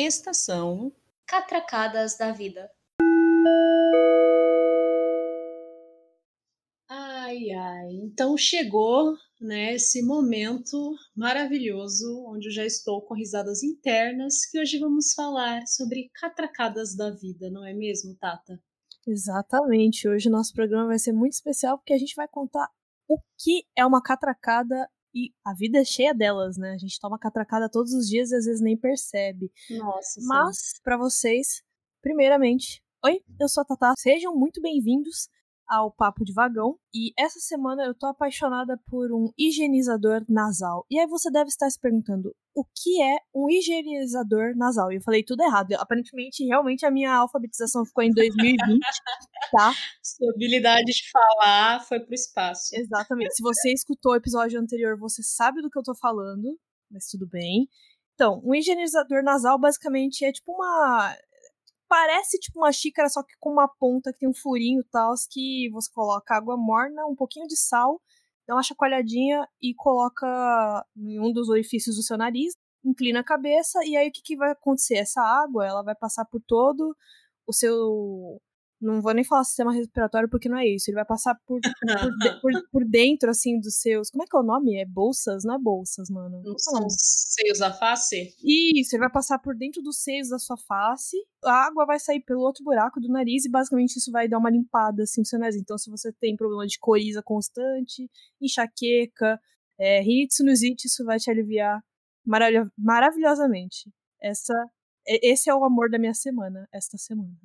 Estação Catracadas da Vida. Ai, ai. Então chegou, né, esse momento maravilhoso onde eu já estou com risadas internas, que hoje vamos falar sobre catracadas da vida, não é mesmo, Tata? Exatamente. Hoje o nosso programa vai ser muito especial porque a gente vai contar o que é uma catracada e a vida é cheia delas, né? A gente toma catracada todos os dias e às vezes nem percebe. Nossa. Mas, para vocês, primeiramente, oi, eu sou a Tatá, sejam muito bem-vindos ao Papo de Vagão. E essa semana eu tô apaixonada por um higienizador nasal. E aí você deve estar se perguntando, o que é um higienizador nasal? E eu falei tudo errado. Aparentemente, realmente a minha alfabetização ficou em 2020, tá? Sua habilidade de falar foi pro espaço. Exatamente. Se você escutou o episódio anterior, você sabe do que eu tô falando, mas tudo bem. Então, um higienizador nasal basicamente é tipo uma parece tipo uma xícara, só que com uma ponta que tem um furinho e tal, que você coloca água morna, um pouquinho de sal, dá uma chacoalhadinha e coloca em um dos orifícios do seu nariz, inclina a cabeça, e aí o que, que vai acontecer? Essa água, ela vai passar por todo o seu não vou nem falar sistema respiratório porque não é isso. Ele vai passar por, por, por, por, dentro, assim, dos seus. Como é que é o nome? É bolsas? Não é bolsas, mano. Não são seios da face? Isso, ele vai passar por dentro dos seios da sua face. A água vai sair pelo outro buraco do nariz e basicamente isso vai dar uma limpada, assim, no seu nariz. Então, se você tem problema de coriza constante, enxaqueca, é, rinite, sinusite, isso vai te aliviar marav maravilhosamente. Essa, esse é o amor da minha semana, esta semana.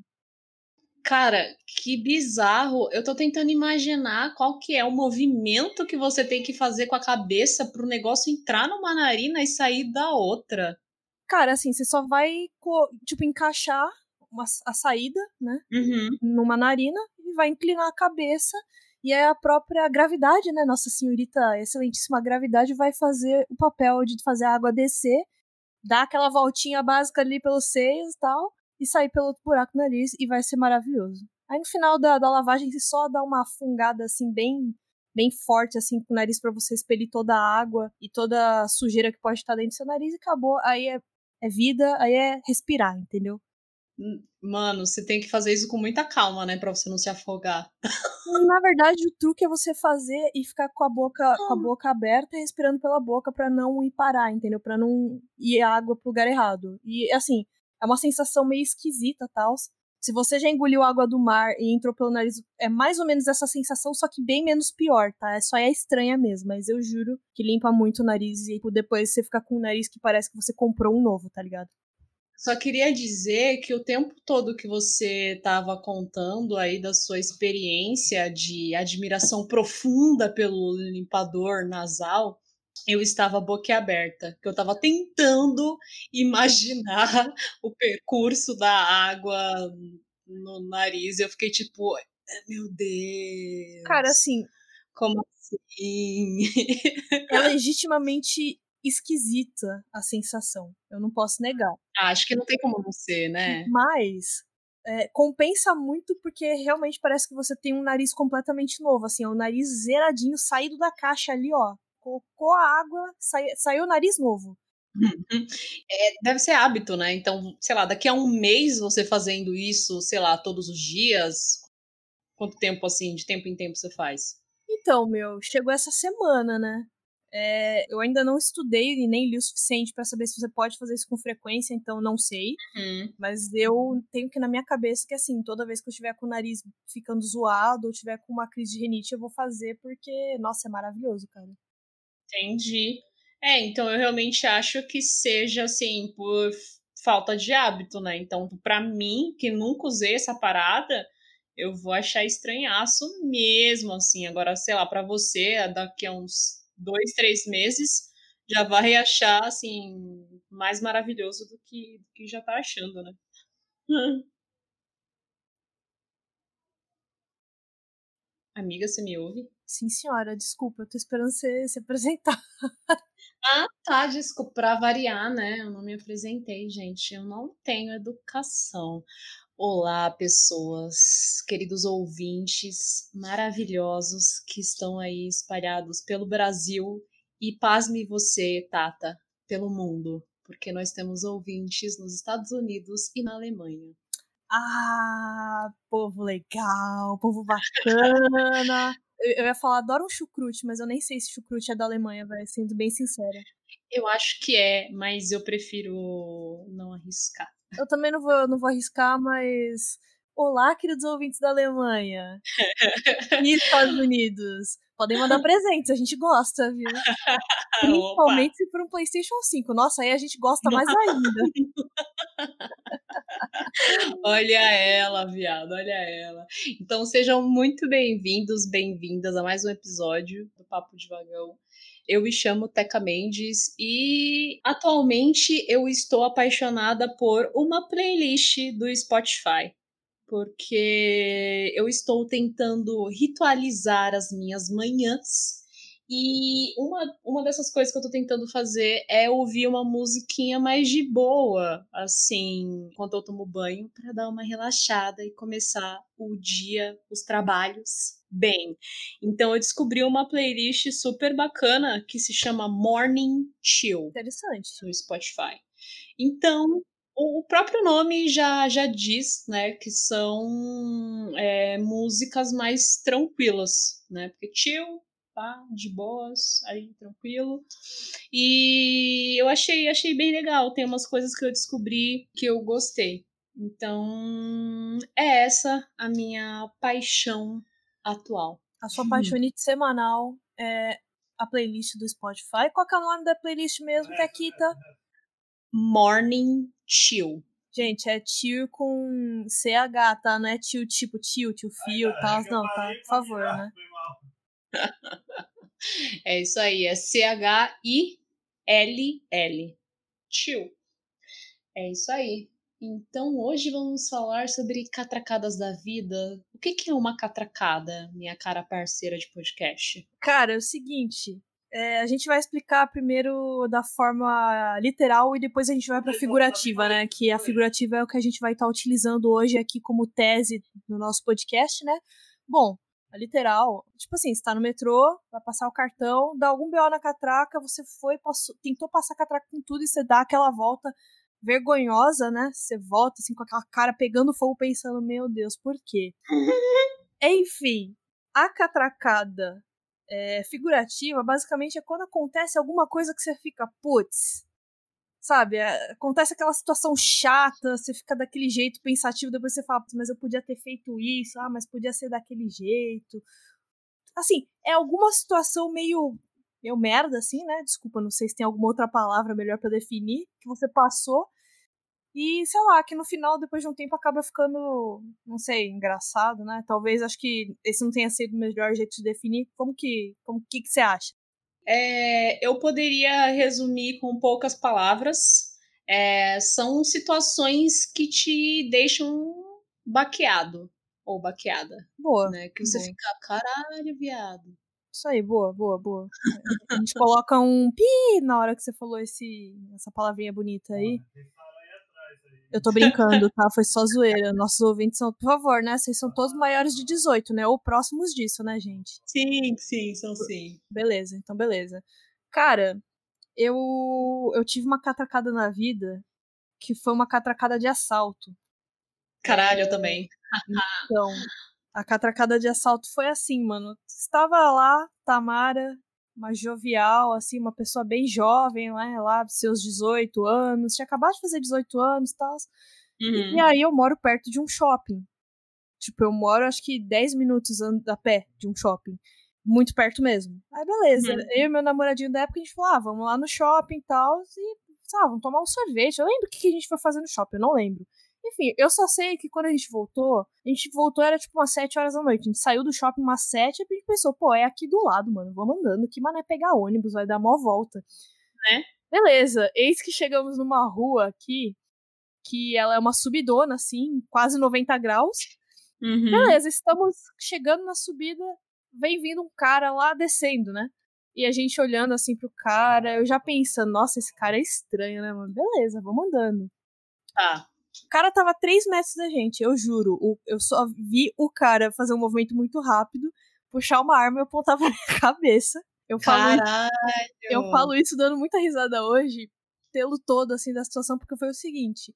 Cara, que bizarro. Eu tô tentando imaginar qual que é o movimento que você tem que fazer com a cabeça pro negócio entrar numa narina e sair da outra. Cara, assim, você só vai, tipo, encaixar uma, a saída, né? Uhum. Numa narina e vai inclinar a cabeça. E é a própria gravidade, né? Nossa senhorita excelentíssima gravidade vai fazer o papel de fazer a água descer, dar aquela voltinha básica ali pelos seios e tal e sair pelo outro buraco do nariz e vai ser maravilhoso. Aí no final da, da lavagem você só dá uma fungada assim bem bem forte assim com o nariz para você expelir toda a água e toda a sujeira que pode estar dentro do seu nariz e acabou. Aí é, é vida, aí é respirar, entendeu? Hum, mano, você tem que fazer isso com muita calma, né, para você não se afogar. Na verdade, o truque é você fazer e ficar com a boca, com a boca aberta e respirando pela boca para não ir parar, entendeu? Para não ir a água pro lugar errado. E assim, é uma sensação meio esquisita, tal. Se você já engoliu água do mar e entrou pelo nariz, é mais ou menos essa sensação, só que bem menos pior, tá? É só é estranha mesmo, mas eu juro que limpa muito o nariz e depois você fica com um nariz que parece que você comprou um novo, tá ligado? Só queria dizer que o tempo todo que você estava contando aí da sua experiência de admiração profunda pelo limpador nasal, eu estava boquiaberta, que eu estava tentando imaginar o percurso da água no nariz. Eu fiquei tipo, meu Deus. Cara, assim. Como assim? É legitimamente esquisita a sensação. Eu não posso negar. Ah, acho que não tem como não ser, né? Mas é, compensa muito porque realmente parece que você tem um nariz completamente novo, assim, é um nariz zeradinho, saído da caixa ali, ó colocou a água, sai, saiu o nariz novo. É, deve ser hábito, né? Então, sei lá, daqui a um mês você fazendo isso, sei lá, todos os dias, quanto tempo assim, de tempo em tempo você faz? Então, meu, chegou essa semana, né? É, eu ainda não estudei e nem li o suficiente para saber se você pode fazer isso com frequência, então não sei. Uhum. Mas eu tenho que na minha cabeça que assim, toda vez que eu estiver com o nariz ficando zoado ou tiver com uma crise de rinite, eu vou fazer porque, nossa, é maravilhoso, cara. Entendi. É, então eu realmente acho que seja assim por falta de hábito, né? Então, para mim, que nunca usei essa parada, eu vou achar estranhaço mesmo, assim. Agora, sei lá, para você, daqui a uns dois, três meses, já vai achar, assim, mais maravilhoso do que, do que já tá achando, né? Amiga, você me ouve? Sim, senhora, desculpa, eu tô esperando você se apresentar. Ah, tá, desculpa, pra variar, né? Eu não me apresentei, gente. Eu não tenho educação. Olá, pessoas, queridos ouvintes maravilhosos que estão aí espalhados pelo Brasil e pasme você, Tata, pelo mundo. porque nós temos ouvintes nos Estados Unidos e na Alemanha. Ah, povo legal, povo bacana. Eu, ia falar, adoro um chucrute, mas eu nem sei se chucrute é da Alemanha, vai sendo bem sincera. Eu acho que é, mas eu prefiro não arriscar. Eu também não vou, não vou arriscar, mas. Olá, queridos ouvintes da Alemanha e Estados Unidos. Podem mandar presentes, a gente gosta, viu? Principalmente se for um PlayStation 5. Nossa, aí a gente gosta mais ainda. olha ela, viado, olha ela. Então sejam muito bem-vindos, bem-vindas a mais um episódio do Papo de Vagão. Eu me chamo Teca Mendes e atualmente eu estou apaixonada por uma playlist do Spotify porque eu estou tentando ritualizar as minhas manhãs. E uma, uma dessas coisas que eu tô tentando fazer é ouvir uma musiquinha mais de boa, assim, enquanto eu tomo banho, para dar uma relaxada e começar o dia, os trabalhos bem. Então eu descobri uma playlist super bacana que se chama Morning Chill. Interessante. No Spotify. Então, o próprio nome já, já diz, né, que são é, músicas mais tranquilas, né, porque chill, tá, de boas, aí tranquilo. E eu achei, achei bem legal, tem umas coisas que eu descobri que eu gostei. Então, é essa a minha paixão atual. A sua paixonite hum. semanal é a playlist do Spotify. Qual que é o nome da playlist mesmo, Tequita? Morning Chill. Gente, é tio com CH, tá? Não é tio tipo tio, tio fio e tal. Não, tá? Por favor, né? é isso aí, é C-H-I-L-L. Chill. É isso aí. Então, hoje vamos falar sobre catracadas da vida. O que, que é uma catracada, minha cara parceira de podcast? Cara, é o seguinte. É, a gente vai explicar primeiro da forma literal e depois a gente vai para figurativa, né? Que a figurativa é o que a gente vai estar tá utilizando hoje aqui como tese no nosso podcast, né? Bom, a literal, tipo assim, você tá no metrô, vai passar o cartão, dá algum BO na catraca, você foi, passou, tentou passar a catraca com tudo e você dá aquela volta vergonhosa, né? Você volta assim com aquela cara pegando fogo pensando, meu Deus, por quê? Enfim, a catracada é, figurativa, basicamente, é quando acontece alguma coisa que você fica, putz, sabe? É, acontece aquela situação chata, você fica daquele jeito pensativo, depois você fala, mas eu podia ter feito isso, ah, mas podia ser daquele jeito. Assim, é alguma situação meio, meio merda, assim, né? Desculpa, não sei se tem alguma outra palavra melhor para definir, que você passou e, sei lá, que no final, depois de um tempo, acaba ficando, não sei, engraçado, né? Talvez, acho que esse não tenha sido o melhor jeito de definir. Como que, como que, que você acha? É, eu poderia resumir com poucas palavras. É, são situações que te deixam baqueado ou baqueada. Boa. Né? Que você boa. fica, caralho, viado. Isso aí, boa, boa, boa. A gente coloca um pi na hora que você falou esse, essa palavrinha bonita aí. Eu tô brincando, tá? Foi só zoeira. Nossos ouvintes são, por favor, né? Vocês são todos maiores de 18, né? Ou próximos disso, né, gente? Sim, sim, são sim. Beleza, então beleza. Cara, eu eu tive uma catracada na vida que foi uma catracada de assalto. Caralho, eu também. Então, a catracada de assalto foi assim, mano. Estava lá, Tamara, uma jovial, assim, uma pessoa bem jovem, né, lá, seus 18 anos, tinha acabado de fazer 18 anos e tal. Uhum. E aí eu moro perto de um shopping. Tipo, eu moro acho que 10 minutos a pé de um shopping. Muito perto mesmo. Aí beleza, uhum. eu e meu namoradinho da época a gente falou: ah, vamos lá no shopping e tal, e, sabe, vamos tomar um sorvete. Eu lembro o que a gente foi fazer no shopping, eu não lembro. Enfim, eu só sei que quando a gente voltou, a gente voltou, era tipo umas 7 horas da noite. A gente saiu do shopping umas 7 e a gente pensou, pô, é aqui do lado, mano. Vamos andando. Que mané pegar ônibus, vai dar mó volta. Né? Beleza, eis que chegamos numa rua aqui, que ela é uma subidona, assim, quase 90 graus. Uhum. Beleza, estamos chegando na subida, vem vindo um cara lá descendo, né? E a gente olhando assim pro cara, eu já pensando, nossa, esse cara é estranho, né, mano? Beleza, vamos andando. Tá. O cara tava 3 metros da gente, eu juro. O, eu só vi o cara fazer um movimento muito rápido, puxar uma arma e apontar pra minha cabeça. Eu falo, Caralho. Isso, eu falo isso dando muita risada hoje, desgosto-pelo todo, assim, da situação, porque foi o seguinte.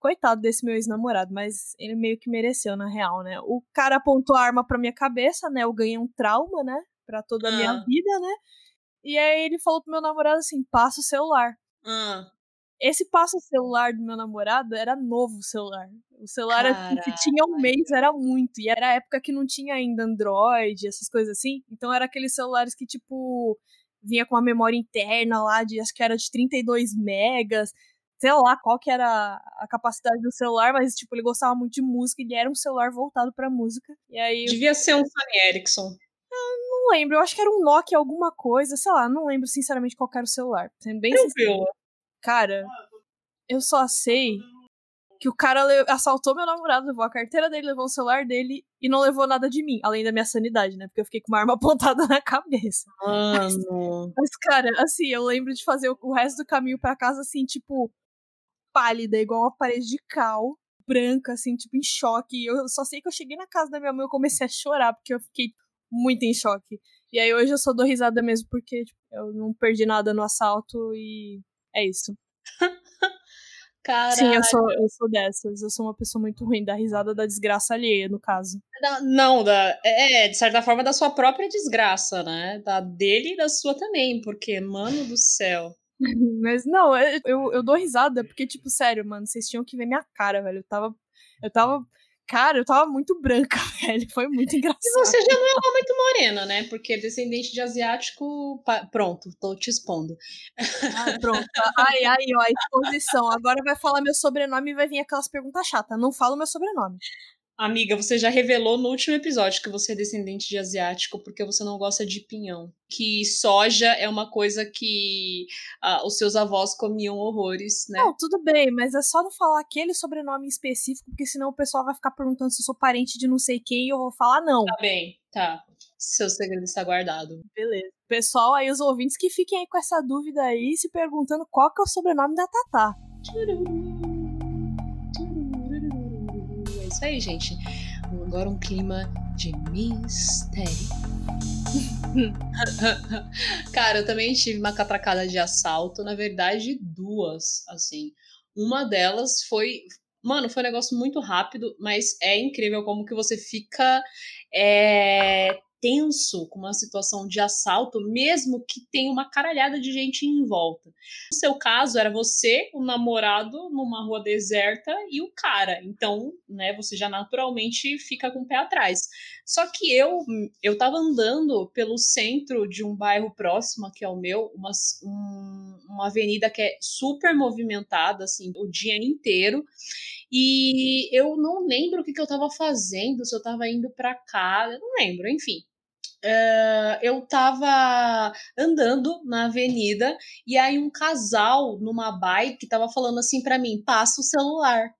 Coitado desse meu ex-namorado, mas ele meio que mereceu, na real, né? O cara apontou a arma pra minha cabeça, né? Eu ganhei um trauma, né? Pra toda a minha Ah. vida, né? E aí ele falou pro meu namorado assim: passa o celular. Ah, Esse passa o celular do meu namorado era novo o celular. O celular assim, que tinha um mês era muito. E era a época que não tinha ainda Android, essas coisas assim. Então era aqueles celulares que, tipo, vinha com uma memória interna lá de acho que era de 32 megas. Sei lá qual que era a capacidade do celular, mas tipo, ele gostava muito de música, ele era um celular voltado pra música. E aí eu devia ser um Sony Ericsson. não lembro, eu acho que era um Nokia alguma coisa, sei lá, não lembro sinceramente qual era o celular. Sendo bem. Tranquilo. Cara, eu só sei que o cara assaltou meu namorado, levou a carteira dele, levou o celular dele e não levou nada de mim, além da minha sanidade, né? Porque eu fiquei com uma arma apontada na cabeça. Mano. Mas, cara, assim, eu lembro de fazer o- resto do caminho pra casa, assim, tipo, pálida, igual uma parede de cal, branca, assim, tipo, em choque. Eu só sei que eu cheguei na casa da minha mãe e eu comecei a chorar, porque eu fiquei muito em choque. E aí hoje eu só dou risada mesmo, porque tipo, eu não perdi nada no assalto e é isso. Cara, Sim, eu sou, eu sou dessas. Eu sou uma pessoa muito ruim, da risada da desgraça alheia, no caso. Da- Não, da, é, de certa forma, da sua própria desgraça, né? Da dele e da sua também, porque, mano do céu. Mas não, eu, eu, eu dou risada, porque, tipo, sério, mano, vocês tinham que ver minha cara, velho. Eu tava. Eu tava. Cara, eu tava muito branca, velho. Foi muito engraçado. E você já não é lá muito morena, né? Porque descendente de asiático. Pronto, tô te expondo. Ah, pronto. Ai, ai, ó, exposição. Agora vai falar meu sobrenome e vai vir aquelas perguntas chatas. Não fala o meu sobrenome. Amiga, você já revelou no último episódio que você é descendente de asiático porque você não gosta de pinhão. Que soja é uma coisa que ah, os seus avós comiam horrores, né? Não, tudo bem, mas é só não falar aquele sobrenome específico, porque senão o pessoal vai ficar perguntando se eu sou parente de não sei quem e eu vou falar não. Tá bem, tá. Seu segredo está guardado. Beleza. Pessoal, aí os ouvintes que fiquem aí com essa dúvida aí, se perguntando qual que é o sobrenome da Tatá. É isso aí, gente. Agora um clima de mistério. Cara, eu também tive uma catracada de assalto, na verdade, duas, assim. Uma delas foi. Mano, foi um negócio muito rápido, mas é incrível como que você fica é, tenso com uma situação de assalto, mesmo que tenha uma caralhada de gente em volta. No seu caso, era você, o namorado, numa rua deserta e o cara. Então, né, você já naturalmente fica com o pé atrás. Só que eu, eu tava andando pelo centro de um bairro próximo aqui ao meu, uma, um, uma avenida que é super movimentada, assim, o dia inteiro. E eu não lembro o que, que eu tava fazendo, se eu tava indo para cá, eu não lembro, enfim. Uh, eu tava andando na avenida e aí um casal numa bike tava falando assim para mim: passa o celular.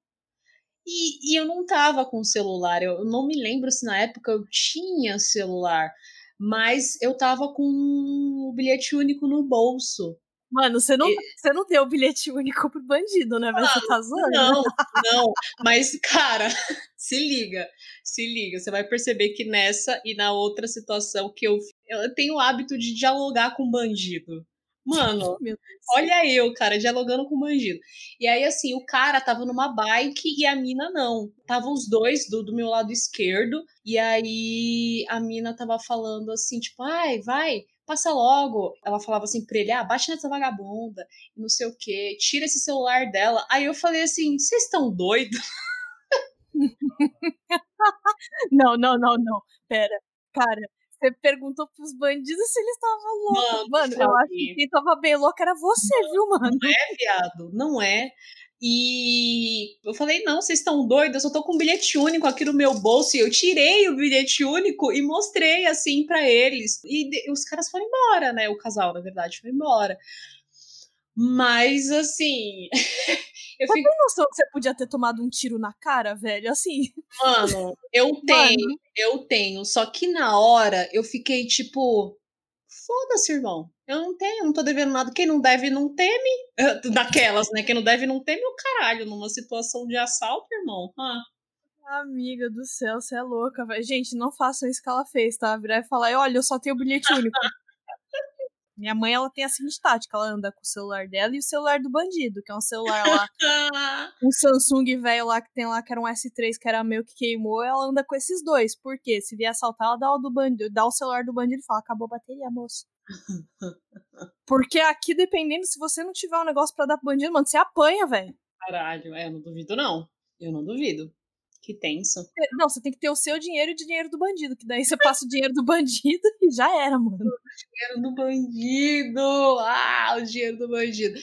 E, e, eu não tava com celular, eu não me lembro se na época eu tinha celular, mas eu tava com o bilhete único no bolso. Mano, você não, você não deu o bilhete único pro bandido, né? Você tá zoando. Não, não. Mas, cara, se liga. Se liga. Você vai perceber que nessa e na outra situação que eu, eu tenho o hábito de dialogar com bandido. Mano, olha eu, cara, dialogando com bandido. E aí, assim, o cara tava numa bike e a mina não. Tava os dois do, do meu lado esquerdo. E aí a mina tava falando assim, tipo, ai, vai, passa logo. Ela falava assim pra ele, ah, bate nessa vagabunda, não sei o quê, tira esse celular dela. Aí eu falei assim, vocês estão doidos? não, não, não, não. Pera, cara, você perguntou pros bandidos se eles estavam loucos. Mano, mano eu acho que quem tava bem louco era você, não, viu, mano? Não é, viado, não é. E eu falei, não, vocês estão doidos, eu só tô com um bilhete único aqui no meu bolso. E eu tirei o bilhete único e mostrei assim para eles. E os caras foram embora, né? O casal, na verdade, foi embora. Mas assim. eu Você fico... tem noção que você podia ter tomado um tiro na cara, velho? Assim. Mano, eu tenho, Mano. eu tenho. Só que na hora eu fiquei tipo. Foda-se, irmão. Eu não tenho, não tô devendo nada. Quem não deve não teme. Daquelas, né? Quem não deve não teme o caralho. Numa situação de assalto, irmão. Ah. Amiga do céu, você é louca, velho. Gente, não façam isso que ela fez, tá? Virar e falar, olha, eu só tenho bilhete único. Minha mãe, ela tem a seguinte tática, ela anda com o celular dela e o celular do bandido, que é um celular lá, um Samsung velho lá que tem lá, que era um S3, que era meu que queimou, ela anda com esses dois. Por quê? Se vier assaltar, ela dá o, do bandido, dá o celular do bandido e fala, acabou a bateria, moço. Porque aqui, dependendo, se você não tiver um negócio para dar pro bandido, mano, você apanha, velho. Caralho, é, eu não duvido, não. Eu não duvido. Que tenso. Não, você tem que ter o seu dinheiro e o dinheiro do bandido, que daí você passa o dinheiro do bandido e já era, mano. O dinheiro do bandido! Ah, o dinheiro do bandido.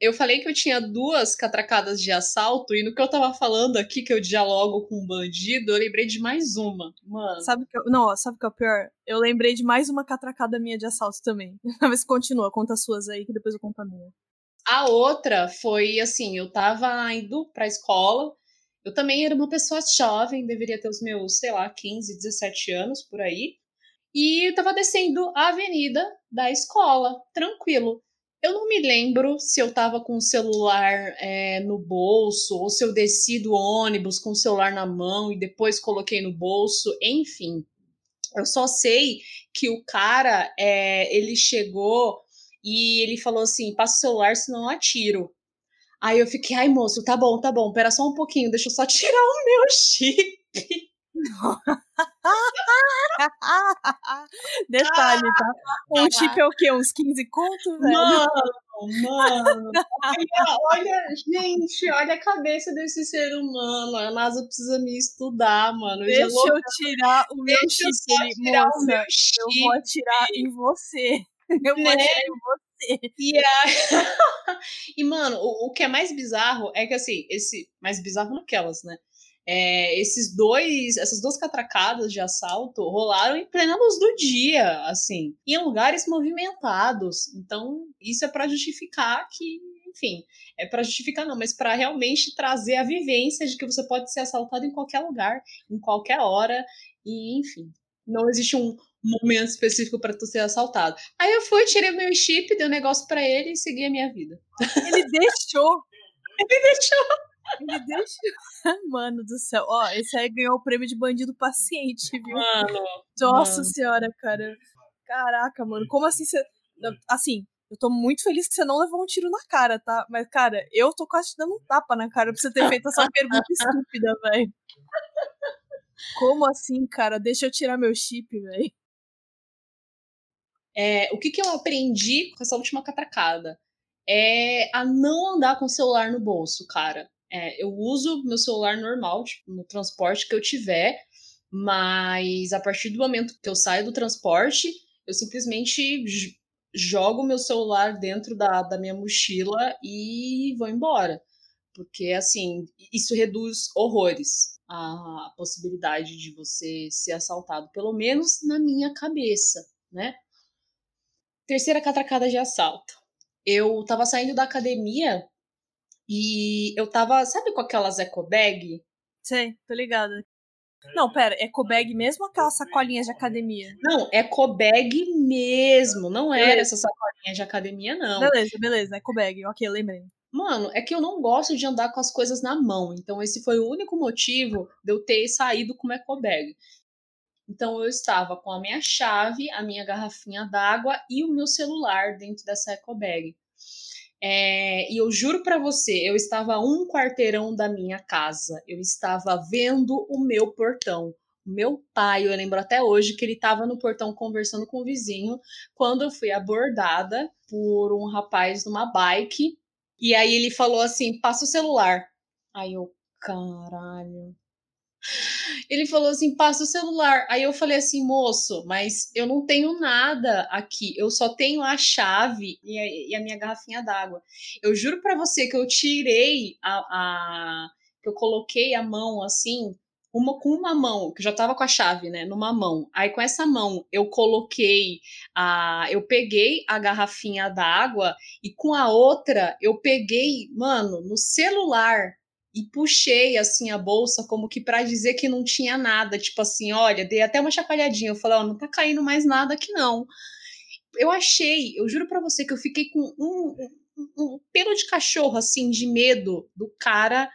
Eu falei que eu tinha duas catracadas de assalto, e no que eu tava falando aqui, que eu dialogo com um bandido, eu lembrei de mais uma. Mano. Sabe que eu, não, sabe o que é o pior? Eu lembrei de mais uma catracada minha de assalto também. Mas continua, conta as suas aí, que depois eu conto a minha. A outra foi assim, eu tava indo pra escola, eu também era uma pessoa jovem, deveria ter os meus, sei lá, 15, 17 anos por aí. E eu tava descendo a avenida da escola, tranquilo. Eu não me lembro se eu tava com o celular é, no bolso ou se eu desci do ônibus com o celular na mão e depois coloquei no bolso, enfim. Eu só sei que o cara, é, ele chegou e ele falou assim: passa o celular, senão eu atiro. Aí eu fiquei, ai moço, tá bom, tá bom, pera só um pouquinho, deixa eu só tirar o meu chip. Detalhe, tá? Um chip é o quê? Uns 15 conto, velho? Mano, mano. Olha, olha, gente, olha a cabeça desse ser humano. A NASA precisa me estudar, mano. Deixa eu, eu tirar o meu Deixa chip, tirar moça. O meu chip. Eu vou atirar em você. Eu né? vou atirar em você. E, a... e mano, o, o, que é mais bizarro é que, assim, esse. Mais bizarro naquelas, né? É, esses dois, essas duas catracadas de assalto rolaram em plena luz do dia, assim, em lugares movimentados. Então, isso é para justificar que, enfim, é para justificar não, mas para realmente trazer a vivência de que você pode ser assaltado em qualquer lugar, em qualquer hora, e enfim, não existe um, momento específico para tu ser assaltado. Aí eu fui, tirei meu chip, dei um negócio para ele e segui a minha vida. Ele deixou. ele deixou. Ele deixou. Mano do céu. Ó, esse aí ganhou o prêmio de bandido paciente, viu? Mano. Nossa mano. senhora, cara. Caraca, mano. Como assim você. Assim, eu tô muito feliz que você não levou um tiro na cara, tá? Mas, cara, eu tô quase te dando um tapa na cara pra você ter feito essa pergunta estúpida, velho. Como assim, cara? Deixa eu tirar meu chip, velho. É, o que, que eu aprendi com essa última catracada? É a não andar com o celular no bolso, cara. É, eu uso meu celular normal, tipo, no transporte que eu tiver, mas a partir do momento que eu saio do transporte, eu simplesmente jogo meu celular dentro da, da minha mochila e vou embora. Porque, assim, isso reduz horrores a possibilidade de você ser assaltado, pelo menos na minha cabeça, né? Terceira catracada de assalto. Eu tava saindo da academia e eu tava, sabe com aquelas eco bag? Sei, tô ligada. Não, pera, eco bag mesmo ou aquelas sacolinhas de academia? Não, eco bag mesmo. Não era beleza. essa sacolinha de academia, não. Beleza, beleza, eco bag. Ok, lembrei. Mano, é que eu não gosto de andar com as coisas na mão. Então, esse foi o único motivo de eu ter saído com uma eco bag. Então eu estava com a minha chave, a minha garrafinha d'água e o meu celular dentro dessa eco bag. É, e eu juro para você, eu estava a um quarteirão da minha casa. Eu estava vendo o meu portão. Meu pai, eu lembro até hoje que ele estava no portão conversando com o vizinho quando eu fui abordada por um rapaz numa bike. E aí ele falou assim: passa o celular. Aí eu, caralho. Ele falou assim: passa o celular. Aí eu falei assim, moço, mas eu não tenho nada aqui. Eu só tenho a chave e a, e a minha garrafinha d'água. Eu juro para você que eu tirei a, a. que eu coloquei a mão assim, uma com uma mão, que já tava com a chave, né, numa mão. Aí com essa mão eu coloquei a eu peguei a garrafinha d'água e com a outra eu peguei, mano, no celular e puxei assim a bolsa como que para dizer que não tinha nada, tipo assim, olha, dei até uma chacoalhadinha, eu falei, ó, oh, não tá caindo mais nada aqui não. Eu achei, eu juro para você que eu fiquei com um, um, um, pelo de cachorro assim de medo do cara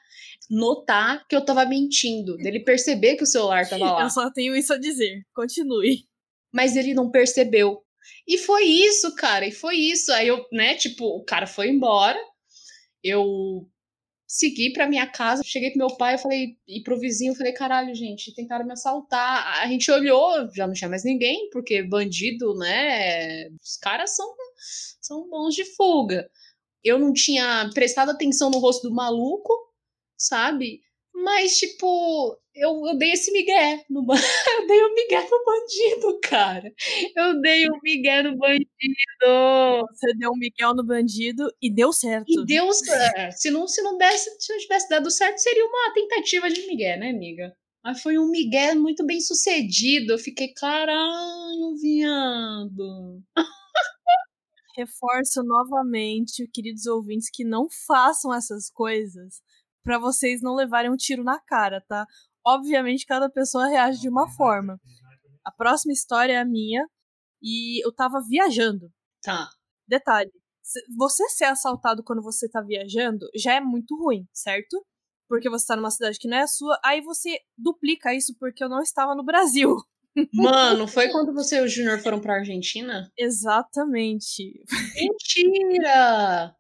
notar que eu tava mentindo, dele perceber que o celular tava lá. Eu só tenho isso a dizer. Continue. Mas ele não percebeu. E foi isso, cara, e foi isso. Aí eu, né, tipo, o cara foi embora, eu segui pra minha casa, cheguei pro meu pai, eu falei, e pro vizinho, eu falei, caralho, gente, tentaram me assaltar. A gente olhou, já não tinha mais ninguém, porque bandido, né, os caras são, são bons de fuga. Eu não tinha prestado atenção no rosto do maluco, sabe? Mas, tipo, eu, eu dei esse migué no Eu dei o migué no bandido, cara. Eu dei o migué no bandido. Você deu um migué no bandido e deu certo. E deu certo. Se não, se não desse, se não tivesse dado certo, seria uma tentativa de migué, né, amiga? Mas foi um migué muito bem sucedido. Eu fiquei, caralho, viado. Reforço novamente, queridos ouvintes, que não façam essas coisas para vocês não levarem um tiro na cara, tá? Obviamente, cada pessoa reage de uma forma. A próxima história é a minha e eu tava viajando. Tá. Detalhe: você ser assaltado quando você tá viajando já é muito ruim, certo? Porque você tá numa cidade que não é a sua, aí você duplica isso porque eu não estava no Brasil. Mano, foi quando você e o Júnior foram pra Argentina? Exatamente. Mentira!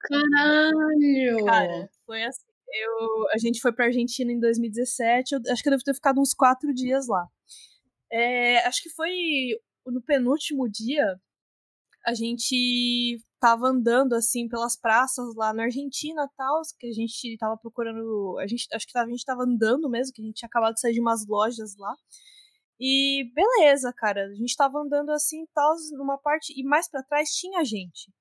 Caralho! Cara, foi assim. Eu, a gente foi pra Argentina em 2017. Eu, acho que eu devo ter ficado uns quatro dias lá. É, acho que foi no penúltimo dia. A gente tava andando assim pelas praças lá na Argentina tal, que a gente tava procurando, a gente acho que a gente tava andando mesmo, que a gente tinha acabado de sair de umas lojas lá. E beleza, cara, a gente tava andando assim tal, numa parte e mais para trás tinha gente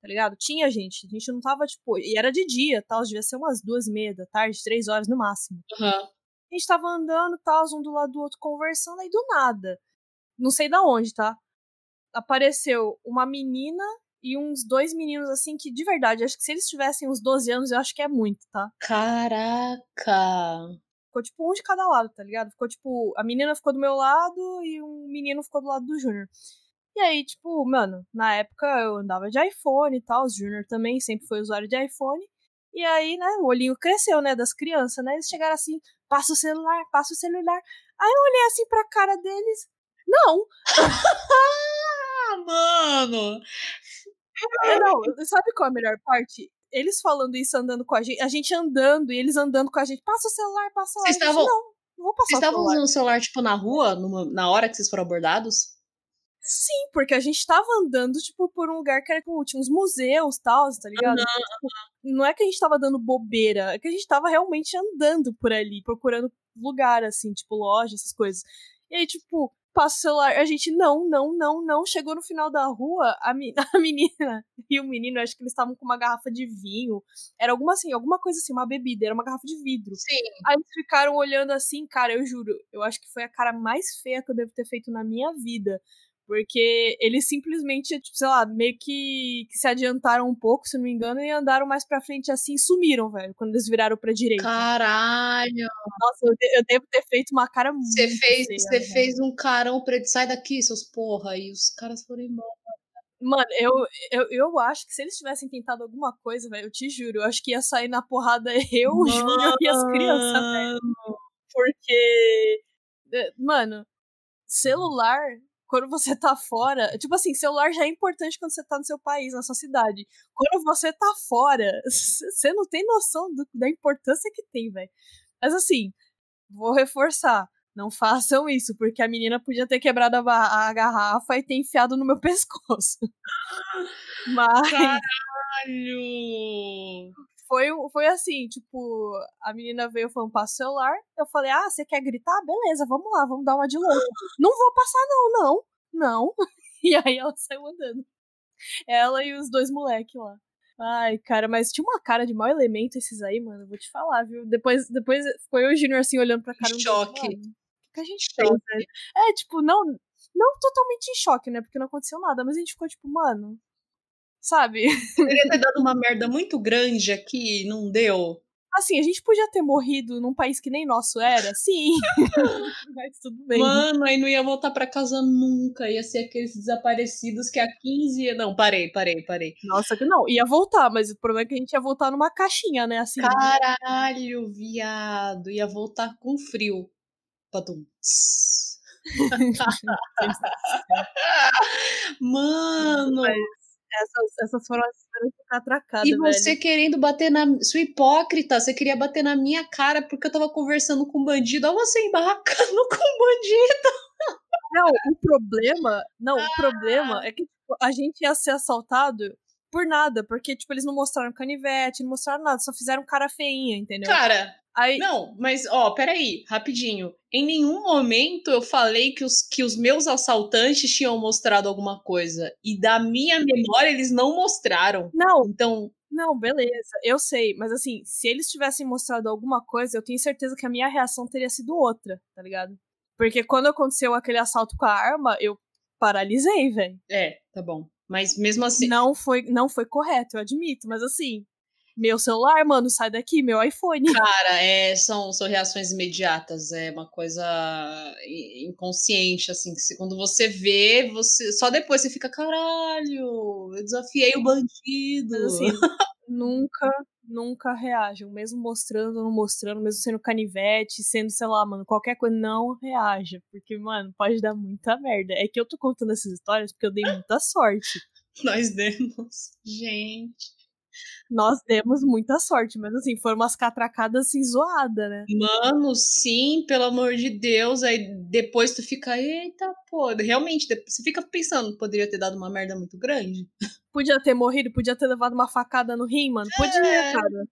tá ligado? Tinha gente, a gente não tava, tipo, e era de dia, tal, devia ser umas duas e meia da tarde, três horas no máximo. Uhum. A gente tava andando, tal, um do lado do outro conversando, aí do nada, não sei da onde, tá? Apareceu uma menina e uns dois meninos, assim, que de verdade, acho que se eles tivessem uns 12 anos, eu acho que é muito, tá? Caraca! Ficou tipo um de cada lado, tá ligado? Ficou tipo, a menina ficou do meu lado e um menino ficou do lado do Júnior. E aí, tipo, mano, na época eu andava de iPhone e tal, os Junior também sempre foi usuário de iPhone. E aí, né, o olhinho cresceu, né, das crianças, né? Eles chegaram assim, passa o celular, passa o celular. Aí eu olhei assim pra cara deles, não. mano! É, não, sabe qual é a melhor parte? Eles falando isso, andando com a gente, a gente andando e eles andando com a gente, passa o celular, passa o celular. Vocês estavam... Não, não vou passar Vocês estavam usando o celular, tipo, na rua, numa, na hora que vocês foram abordados? Sim, porque a gente tava andando, tipo, por um lugar que era, tipo, tinha uns museus e tal, tá ligado? Uhum. Tipo, não é que a gente tava dando bobeira, é que a gente tava realmente andando por ali, procurando lugar, assim, tipo, loja, essas coisas. E aí, tipo, passa o celular, a gente, não, não, não, não. Chegou no final da rua, a, mi a menina e o menino, acho que eles estavam com uma garrafa de vinho. Era alguma assim, alguma coisa assim, uma bebida, era uma garrafa de vidro. Sim. Aí eles ficaram olhando assim, cara, eu juro, eu acho que foi a cara mais feia que eu devo ter feito na minha vida. Porque eles simplesmente, tipo, sei lá, meio que, que, se adiantaram um pouco, se não me engano, e andaram mais pra frente assim sumiram, velho, quando eles viraram pra direita. Caralho! Nossa, eu, eu devo ter feito uma cara muito. Você fez, você fez um carão pra ele sai daqui, seus porra, e os caras foram embora. Mano, eu, eu, eu acho que se eles tivessem tentado alguma coisa, velho, eu te juro, eu acho que ia sair na porrada eu, o Júnior e as crianças, velho. Porque. Eh, mano, celular quando você tá fora. Tipo assim, celular já é importante quando você tá no seu país, na sua cidade. Quando você tá fora, você não tem noção do, da importância que tem, velho. Mas assim, vou reforçar. Não façam isso, porque a menina podia ter quebrado a, a garrafa e ter enfiado no meu pescoço. Mas. Caralho! Foi, foi assim, tipo, a menina veio falando, passa o celular. Eu falei, ah, você quer gritar? Beleza, vamos lá, vamos dar uma de louco. não vou passar, não, não, não. E aí ela saiu andando. Ela e os dois moleques lá. Ai, cara, mas tinha uma cara de mau elemento esses aí, mano. Vou te falar, viu? Depois, depois foi eu e o Junior assim olhando pra cara. Choque. o que a gente fez, né? É, tipo, não, não totalmente em choque, né? Porque não aconteceu nada, mas a gente ficou tipo, mano, Sabe? Poderia ter dado uma merda muito grande aqui, não deu. Assim, a gente podia ter morrido num país que nem nosso era, sim. Mas tudo bem. Mano, aí não ia voltar para casa nunca. Ia ser aqueles desaparecidos que há 15 Não, parei, parei, parei. Nossa, que não. Ia voltar, mas o problema é que a gente ia voltar numa caixinha, né? Assim. Caralho, viado. Ia voltar com frio. Padum. Mano! Mas essas, essas foram as histórias de atracada, E você velho. querendo bater na. Sua hipócrita, você queria bater na minha cara porque eu tava conversando com um bandido. Olha você embarracando com um bandido. Não, o problema. Não, o problema é que tipo, a gente ia ser assaltado por nada, porque, tipo, eles não mostraram canivete, não mostraram nada, só fizeram cara feinha, entendeu? Cara, Aí, não, mas ó, peraí, rapidinho. Em nenhum momento eu falei que os, que os meus assaltantes tinham mostrado alguma coisa. E da minha memória eles não mostraram. não, Então, não, beleza, eu sei, mas assim, se eles tivessem mostrado alguma coisa, eu tenho certeza que a minha reação teria sido outra, tá ligado? Porque quando aconteceu aquele assalto com a arma, eu paralisei, velho. é, tá bom. Mas mesmo assim. Não foi, não foi correto, eu admito, mas assim, meu celular, mano, sai daqui, meu iPhone. Cara, é, são, são reações imediatas, é uma coisa inconsciente, assim, que se- quando você vê, você só depois você fica, caralho, eu desafiei o bandido. Assim, nunca, nunca reajam. Mesmo mostrando ou não mostrando, mesmo sendo canivete, sendo, sei lá, mano, qualquer coisa, não reaja. Porque, mano, pode dar muita merda. É que eu tô contando essas histórias porque eu dei muita sorte. Nós demos. Gente. Nós demos muita sorte, mas assim, foram umas catracadas assim zoadas, né? Mano, sim, pelo amor de Deus. Aí depois tu fica, eita, pô. Realmente, você fica pensando, poderia ter dado uma merda muito grande. Podia ter morrido, podia ter levado uma facada no rim, mano. Podia, É. cara.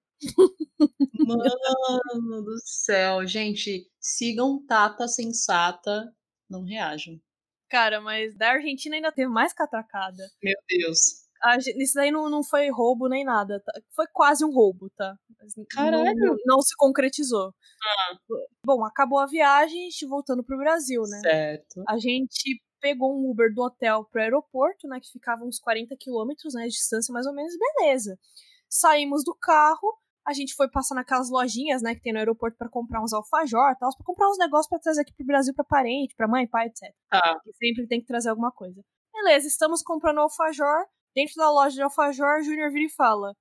Mano do céu. Gente, sigam Tata Sensata, não reajam. Cara, mas da Argentina ainda teve mais catracada. Meu Deus. A gen- Isso daí não, não foi roubo nem nada. tá? Foi quase um roubo, tá? Mas Caralho. Não, não se concretizou. Bom, acabou a viagem, a gente voltando pro Brasil, né? Certo. A gente pegou um Uber do hotel pro aeroporto, né? Que ficava uns 40 quilômetros, né? De distância mais ou menos, beleza. Saímos do carro, a gente foi passar naquelas lojinhas, né? Que tem no aeroporto pra comprar uns alfajor e tal, pra comprar uns negócios pra trazer aqui pro Brasil pra parente, pra mãe, pai, etc. Tá. Que sempre tem que trazer alguma coisa. Beleza, estamos comprando alfajor. Dentro da loja de alfajor, Júnior vira e fala: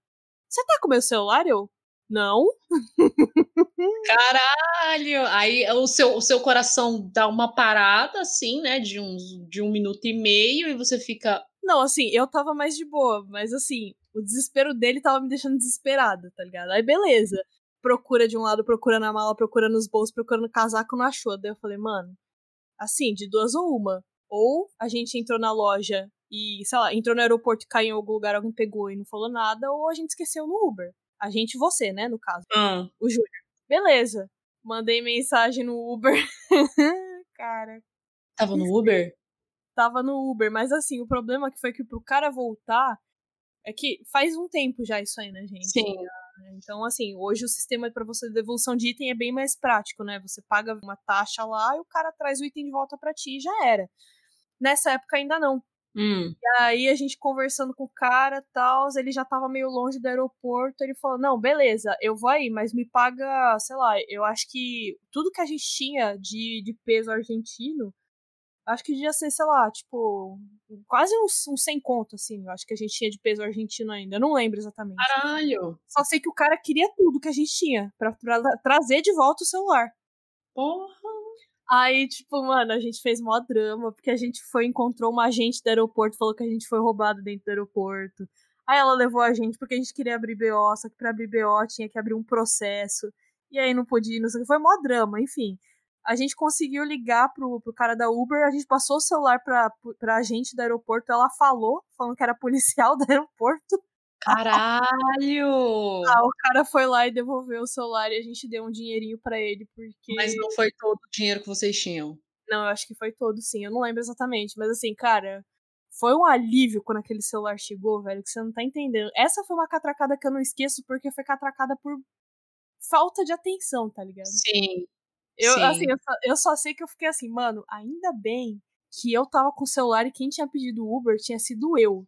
Você tá com meu celular? Eu? Não. Caralho! Aí o seu, o seu coração dá uma parada, assim, né? De, uns, de um minuto e meio, e você fica. Não, assim, eu tava mais de boa, mas assim, o desespero dele tava me deixando desesperada, tá ligado? Aí beleza. Procura de um lado, procura na mala, procura nos bolsos, procura no casaco, não achou. Daí eu falei, mano, assim, de duas ou uma. Ou a gente entrou na loja e, sei lá, entrou no aeroporto e caiu em algum lugar, alguém pegou e não falou nada, ou a gente esqueceu no Uber. A gente você, né, no caso. Ah, O Júnior. Beleza. Mandei mensagem no Uber. Cara, tava no Uber? tava no Uber, mas assim, o problema que foi que pro cara voltar é que faz um tempo já isso aí, né, gente? Sim. Então, assim, hoje o sistema para você de devolução de item é bem mais prático, né? Você paga uma taxa lá e o cara traz o item de volta para ti e já era. Nessa época ainda não. Hum. E aí a gente conversando com o cara, tal, ele já tava meio longe do aeroporto, ele falou: "Não, beleza, eu vou aí, mas me paga, sei lá, eu acho que tudo que a gente tinha de, de peso argentino, acho que devia ser, sei lá, tipo, quase uns, uns 100 conto assim, eu acho que a gente tinha de peso argentino ainda, eu não lembro exatamente. Caralho! Só sei que o cara queria tudo que a gente tinha pra, pra trazer de volta o celular. Porra! Aí, tipo, mano, a gente fez mó drama, porque a gente foi encontrou uma agente do aeroporto, falou que a gente foi roubado dentro do aeroporto. Aí ela levou a gente porque a gente queria abrir BO, só que pra abrir BO tinha que abrir um processo. E aí não podia, não sei o que. Foi mó drama, enfim. A gente conseguiu ligar pro, pro cara da Uber, a gente passou o celular pra, pra agente do aeroporto, ela falou, falando que era policial do aeroporto. Caralho! Ah, o cara foi lá e devolveu o celular e a gente deu um dinheirinho pra ele, porque. Mas não foi todo o dinheiro que vocês tinham. Não, eu acho que foi todo, sim. Eu não lembro exatamente. Mas assim, cara, foi um alívio quando aquele celular chegou, velho, que você não tá entendendo. Essa foi uma catracada que eu não esqueço, porque foi catracada por falta de atenção, tá ligado? Sim. Eu, sim. assim, eu só, eu só sei que eu fiquei assim, mano, ainda bem que eu tava com o celular e quem tinha pedido Uber tinha sido eu.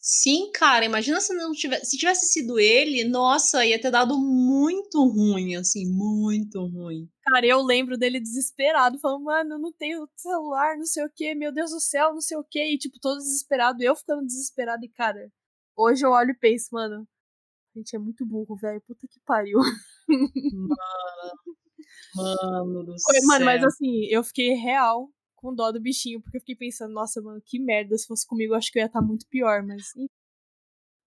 Sim, cara, imagina se não tivesse, se tivesse sido ele, nossa, ia ter dado muito ruim, assim, muito ruim. Cara, eu lembro dele desesperado, falando, mano, eu não tenho celular, não sei o que, meu Deus do céu, não sei o que, e tipo, todo desesperado, eu ficando desesperado, e cara, hoje eu olho e penso, mano, a gente é muito burro, velho, puta que pariu. Mano do Foi- céu. Mano, mas assim, eu fiquei real com dó do bichinho, porque eu fiquei pensando, nossa, mano, que merda, se fosse comigo, acho que eu ia estar tá muito pior, mas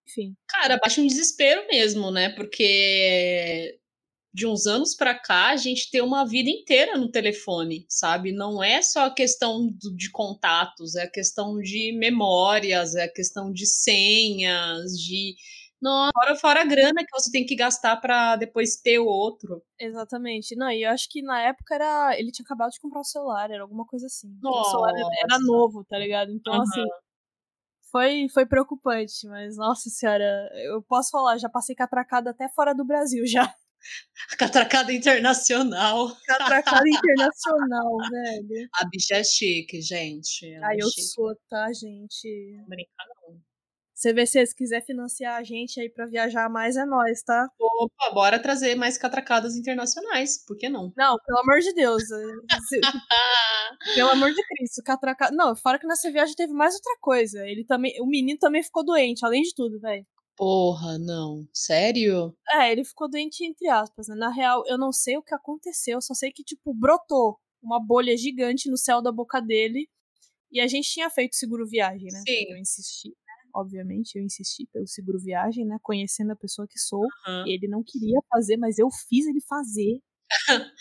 enfim. Cara, baixa um desespero mesmo, né? Porque de uns anos para cá, a gente tem uma vida inteira no telefone, sabe? Não é só a questão de contatos, é a questão de memórias, é a questão de senhas, de não, fora, fora a grana que você tem que gastar para depois ter o outro. Exatamente. Não, e eu acho que na época era. Ele tinha acabado de comprar o celular, era alguma coisa assim. Nossa. O celular era novo, tá ligado? Então, uhum. assim. Foi, foi preocupante, mas nossa senhora, eu posso falar, já passei catracada até fora do Brasil já. Catracada internacional. Catracada internacional, velho. A bicha é chique, gente. Ai, é eu chique. sou, tá, gente? Brincar não. CVC, se quiser financiar a gente aí para viajar mais, é nós, tá? Opa, bora trazer mais catracadas internacionais, por que não? Não, pelo amor de Deus. pelo amor de Cristo, catracada. Não, fora que nessa viagem teve mais outra coisa. Ele também, o menino também ficou doente, além de tudo, velho. Porra, não. Sério? É, ele ficou doente entre aspas, né? Na real, eu não sei o que aconteceu, só sei que tipo brotou uma bolha gigante no céu da boca dele. E a gente tinha feito seguro viagem, né? Sim. Eu insisti obviamente, eu insisti pelo seguro viagem, né? Conhecendo a pessoa que sou. Uhum. Ele não queria fazer, mas eu fiz ele fazer.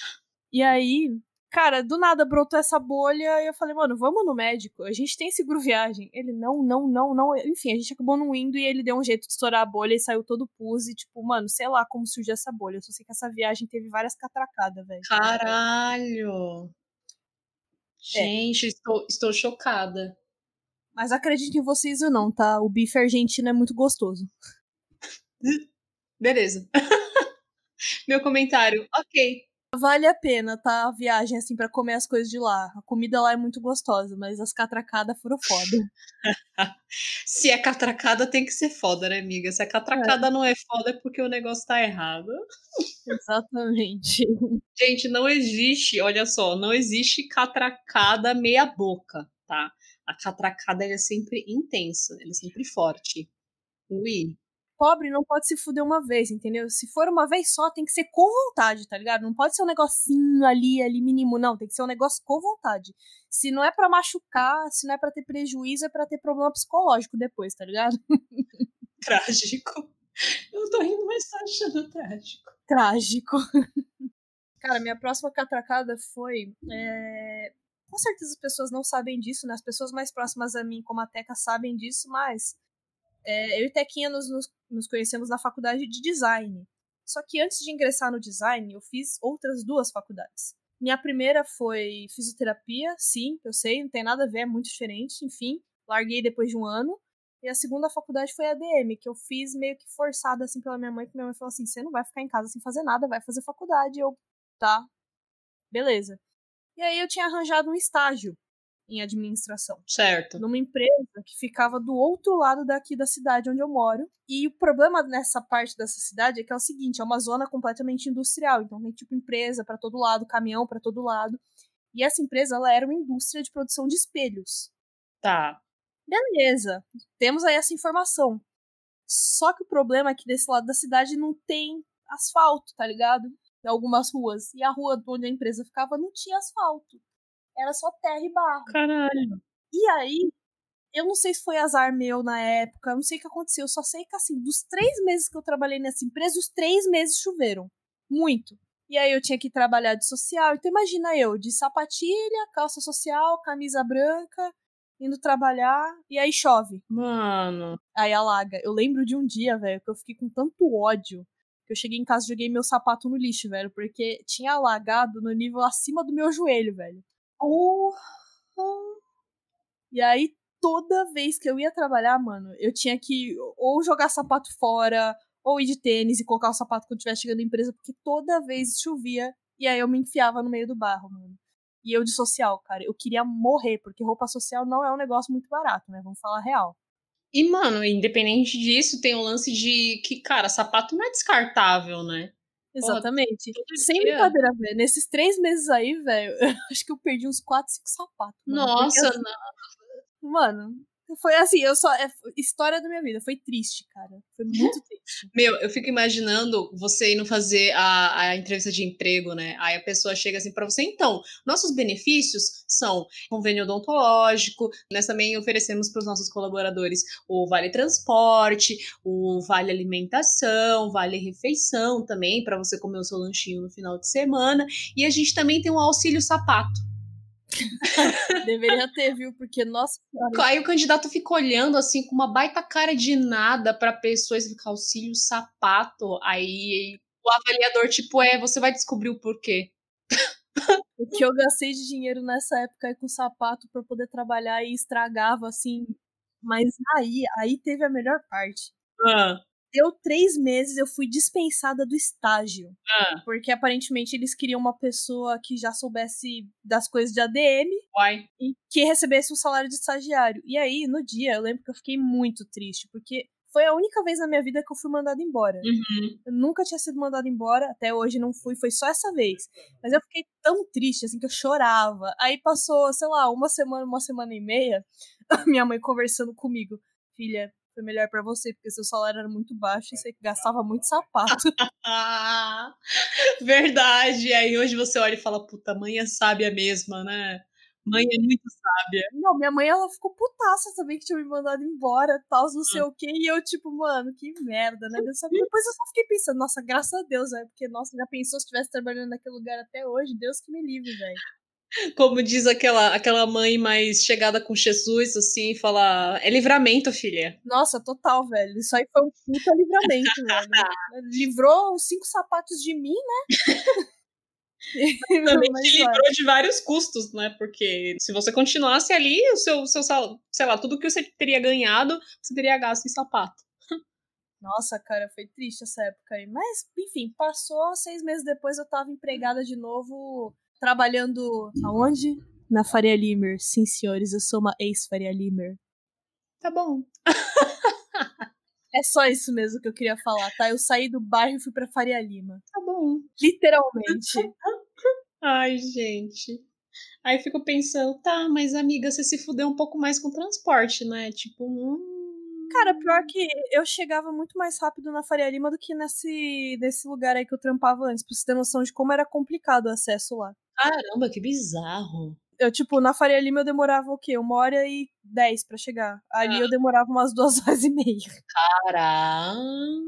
e aí, cara, do nada brotou essa bolha e eu falei, mano, vamos no médico. A gente tem seguro viagem. Ele, não, não, não, não. Enfim, a gente acabou não indo e ele deu um jeito de estourar a bolha e saiu todo pus. E, tipo, mano, sei lá como surgiu essa bolha. Eu só sei que essa viagem teve várias catracadas, velho. Caralho! É. Gente, estou, estou chocada. Mas acredite em vocês ou não, tá? O bife argentino é muito gostoso. Beleza. Meu comentário, ok. Vale a pena, tá? A viagem, assim, para comer as coisas de lá. A comida lá é muito gostosa, mas as catracadas foram foda. Se é catracada, tem que ser foda, né, amiga? Se a catracada é. não é foda, é porque o negócio tá errado. Exatamente. Gente, não existe, olha só, não existe catracada meia boca, tá? A catracada é sempre intensa, ela é sempre forte. Ui. Pobre não pode se fuder uma vez, entendeu? Se for uma vez só, tem que ser com vontade, tá ligado? Não pode ser um negocinho ali, ali mínimo, não. Tem que ser um negócio com vontade. Se não é para machucar, se não é para ter prejuízo, é para ter problema psicológico depois, tá ligado? Trágico. Eu tô rindo, mas tá achando trágico. Trágico. Cara, minha próxima catracada foi é, com certeza as pessoas não sabem disso, né? As pessoas mais próximas a mim, como a Teca, sabem disso, mas é, eu e Tequinha nos, nos, conhecemos na faculdade de design. Só que antes de ingressar no design, eu fiz outras duas faculdades. Minha primeira foi fisioterapia, sim, eu sei, não tem nada a ver, é muito diferente, enfim, larguei depois de um ano. E a segunda faculdade foi ADM, que eu fiz meio que forçada assim pela minha mãe, que minha mãe falou assim: "Você não vai ficar em casa sem fazer nada, vai fazer faculdade". Eu, tá. Beleza. E aí eu tinha arranjado um estágio em administração. Certo. Numa empresa que ficava do outro lado daqui da cidade onde eu moro. E o problema nessa parte dessa cidade é que é o seguinte, é uma zona completamente industrial, então tem tipo empresa para todo lado, caminhão para todo lado. E essa empresa ela era uma indústria de produção de espelhos. Tá. Beleza. Temos aí essa informação. Só que o problema é que desse lado da cidade não tem asfalto, tá ligado? Algumas ruas. E a rua onde a empresa ficava não tinha asfalto. Era só terra e barro. Caralho. E aí, eu não sei se foi azar meu na época, eu não sei o que aconteceu. Eu só sei que, assim, dos três meses que eu trabalhei nessa empresa, os três meses choveram. Muito. E aí eu tinha que trabalhar de social. Então imagina eu, de sapatilha, calça social, camisa branca, indo trabalhar, e aí chove. Mano. Aí alaga. Eu lembro de um dia, velho, que eu fiquei com tanto ódio eu cheguei em casa e joguei meu sapato no lixo, velho, porque tinha alagado no nível acima do meu joelho, velho. E aí, toda vez que eu ia trabalhar, mano, eu tinha que ou jogar sapato fora, ou ir de tênis e colocar o sapato quando estivesse chegando na empresa, porque toda vez chovia e aí eu me enfiava no meio do barro, mano. E eu de social, cara, eu queria morrer, porque roupa social não é um negócio muito barato, né? Vamos falar real. E, mano, independente disso, tem o lance de que, cara, sapato não é descartável, né? Exatamente. Pô, Sem brincadeira, velho. Nesses três meses aí, velho, acho que eu perdi uns 4, 5 sapatos. Mano, Nossa, não. Mano, Foi assim, eu só. É, história da minha vida. Foi triste, cara. Foi muito triste. Meu, eu fico imaginando você indo fazer a, a entrevista de emprego, né? Aí a pessoa chega assim para você, então, nossos benefícios são convênio odontológico, nós também oferecemos para os nossos colaboradores o vale transporte, o vale alimentação, vale refeição também, para você comer o seu lanchinho no final de semana, e a gente também tem um auxílio sapato. Deveria ter, viu? Porque, nossa. Aí o candidato fica olhando assim com uma baita cara de nada pra pessoa e fica auxílio sapato. Aí o avaliador, tipo, é, você vai descobrir o porquê. O que eu gastei de dinheiro nessa época aí com sapato para poder trabalhar e estragava, assim. Mas aí, aí teve a melhor parte. Ah. Deu três meses, eu fui dispensada do estágio. Ah. Porque aparentemente eles queriam uma pessoa que já soubesse das coisas de ADM Uai. e que recebesse um salário de estagiário. E aí, no dia, eu lembro que eu fiquei muito triste, porque foi a única vez na minha vida que eu fui mandada embora. Uhum. Eu nunca tinha sido mandada embora, até hoje não fui, foi só essa vez. Mas eu fiquei tão triste, assim, que eu chorava. Aí passou, sei lá, uma semana, uma semana e meia, minha mãe conversando comigo. Filha, foi melhor para você, porque seu salário era muito baixo e você gastava muito sapato. Ah, verdade. Aí hoje você olha e fala, puta, mãe é sábia mesma, né? Mãe é muito sábia. Não, minha mãe, ela ficou putaça também que tinha me mandado embora, tal, não sei o quê. E eu, tipo, mano, que merda, né? Depois eu só fiquei pensando, nossa, graças a Deus, velho. Porque, nossa, já pensou se estivesse trabalhando naquele lugar até hoje? Deus que me livre, velho. Como diz aquela, aquela mãe mais chegada com Jesus, assim, fala: é livramento, filha. Nossa, total, velho. Isso aí foi um puta livramento, velho. Livrou uns cinco sapatos de mim, né? Também te livrou de vários custos, né? Porque se você continuasse ali, o seu, seu sal- sei lá, tudo que você teria ganhado, você teria gasto em sapato. Nossa, cara, foi triste essa época aí. Mas, enfim, passou. Seis meses depois eu tava empregada de novo, trabalhando aonde? Na Faria Limer. Sim, senhores, eu sou uma ex-Faria Limer. Tá bom. É só isso mesmo que eu queria falar, tá? Eu saí do bairro e fui pra Faria Lima. Tá bom. Literalmente. Ai, gente. Aí fico pensando, tá, mas amiga, você se fudeu um pouco mais com transporte, né? Tipo, hum... Cara, pior que eu chegava muito mais rápido na Faria Lima do que nesse, nesse lugar aí que eu trampava antes, pra você ter noção de como era complicado o acesso lá. Caramba, que bizarro. Eu, tipo, na Faria Lima eu demorava o quê? Uma hora e dez pra chegar. Ali Ah. eu demorava umas duas horas e meia. Caramba.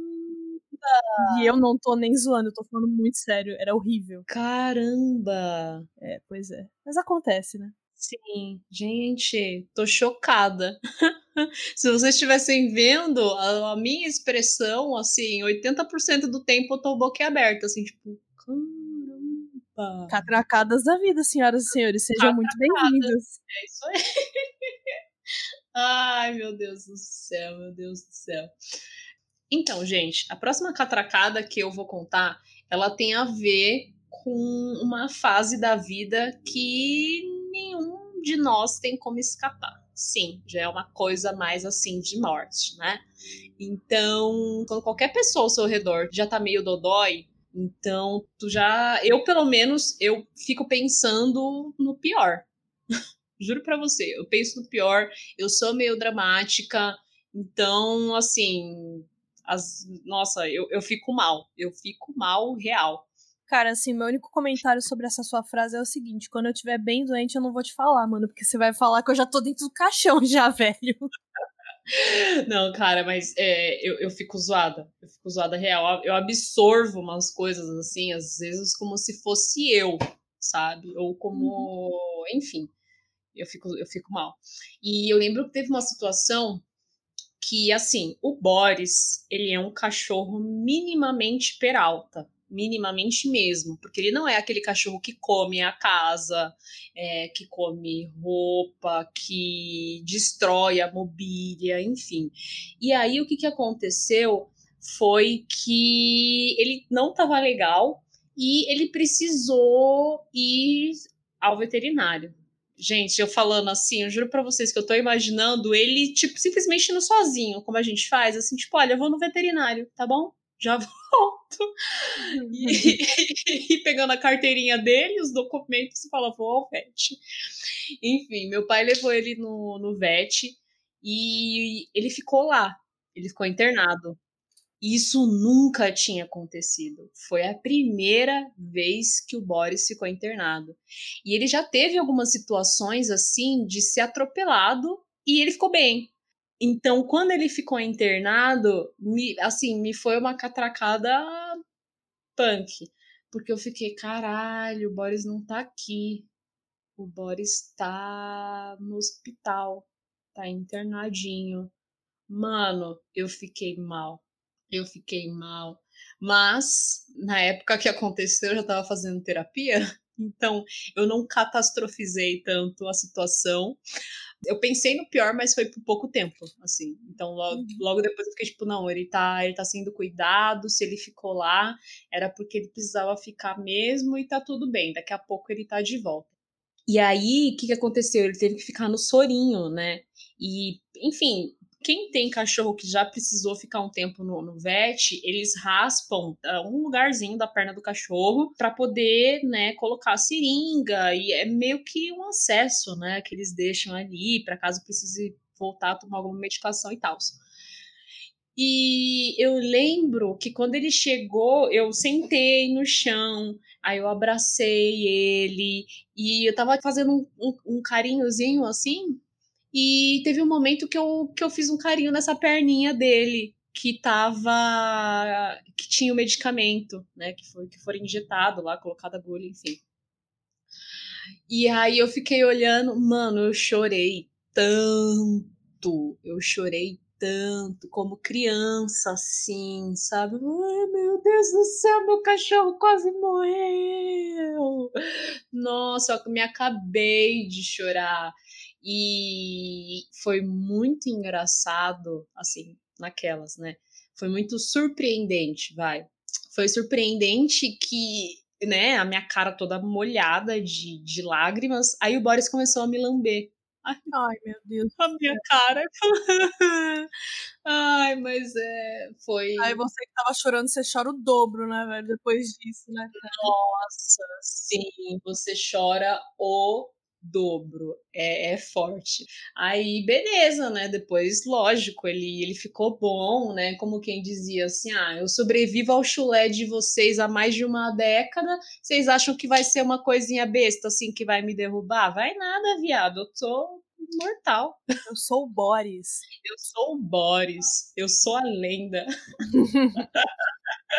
E eu não tô nem zoando, eu tô falando muito sério. Era horrível. Caramba. É, pois é. Mas acontece, né? Sim, gente, tô chocada. Se vocês estivessem vendo a, a minha expressão, assim, 80% do tempo eu tô boquiaberta, assim, tipo, caramba. Catracadas da vida, senhoras e senhores. Sejam muito bem-vindos. É isso aí. Ai, meu Deus do céu, meu Deus do céu. Então, gente, a próxima catracada que eu vou contar, ela tem a ver com uma fase da vida que nenhum de nós tem como escapar. Sim, já é uma coisa mais assim de morte, né? Então, quando qualquer pessoa ao seu redor já tá meio dodói, então tu já, eu pelo menos, eu fico pensando no pior. Juro pra você, eu penso no pior, eu sou meio dramática, então, assim, as, nossa, eu, eu fico mal, eu fico mal real. Cara, assim, meu único comentário sobre essa sua frase é o seguinte: quando eu estiver bem doente, eu não vou te falar, mano, porque você vai falar que eu já tô dentro do caixão já, velho. Não, cara, mas é, eu, eu fico zoada. Eu fico zoada real. Eu absorvo umas coisas assim, às vezes como se fosse eu, sabe? Ou como. Enfim, eu fico, eu fico mal. E eu lembro que teve uma situação que, assim, o Boris, ele é um cachorro minimamente peralta. Minimamente mesmo, porque ele não é aquele cachorro que come a casa, é, que come roupa, que destrói a mobília, enfim. E aí o que, que aconteceu foi que ele não estava legal e ele precisou ir ao veterinário. Gente, eu falando assim, eu juro pra vocês que eu tô imaginando ele, tipo, simplesmente indo sozinho, como a gente faz, assim, tipo, olha, eu vou no veterinário, tá bom? Já volto. E, e pegando a carteirinha dele, os documentos, e fala, vou ao vet. Enfim, meu pai levou ele no, no vet E ele ficou lá, ele ficou internado. Isso nunca tinha acontecido. Foi a primeira vez que o Boris ficou internado. E ele já teve algumas situações assim de ser atropelado e ele ficou bem. Então, quando ele ficou internado, me, assim, me foi uma catracada punk. Porque eu fiquei, caralho, o Boris não tá aqui. O Boris tá no hospital. Tá internadinho. Mano, eu fiquei mal eu fiquei mal. Mas, na época que aconteceu, eu já estava fazendo terapia, então eu não catastrofizei tanto a situação. Eu pensei no pior, mas foi por pouco tempo, assim. Então, logo, uhum. logo depois eu fiquei tipo, não, ele tá, ele tá sendo cuidado, se ele ficou lá, era porque ele precisava ficar mesmo e tá tudo bem, daqui a pouco ele tá de volta. E aí, o que, que aconteceu? Ele teve que ficar no sorinho, né? E, enfim, quem tem cachorro que já precisou ficar um tempo no, no vet, eles raspam uh, um lugarzinho da perna do cachorro para poder, né, colocar a seringa e é meio que um acesso, né, que eles deixam ali para caso precise voltar a tomar alguma medicação e tal. E eu lembro que quando ele chegou, eu sentei no chão, aí eu abracei ele e eu tava fazendo um, um, um carinhozinho assim e teve um momento que eu, que eu fiz um carinho nessa perninha dele, que tava. que tinha o medicamento, né? Que foi, que foi injetado lá, colocado agulha, enfim. E aí eu fiquei olhando, mano, eu chorei tanto, eu chorei tanto, como criança, assim, sabe? Ai, meu Deus do céu, meu cachorro quase morreu! Nossa, eu me acabei de chorar. E foi muito engraçado, assim, naquelas, né? Foi muito surpreendente, vai. Foi surpreendente que, né, a minha cara toda molhada de, de lágrimas. Aí o Boris começou a me lamber. Ai, Ai, meu Deus. A minha cara. Ai, mas é. Foi. Aí você que tava chorando, você chora o dobro, né, velho? Depois disso, né? Nossa, sim. Você chora o dobro, é, é, forte. Aí, beleza, né? Depois, lógico, ele, ele ficou bom, né? Como quem dizia assim: ah, eu sobrevivo ao chulé de vocês há mais de uma década. Vocês acham que vai ser uma coisinha besta assim que vai me derrubar? Vai nada, viado. Eu tô mortal. Eu sou o Boris. Eu sou o Boris. Eu sou a lenda.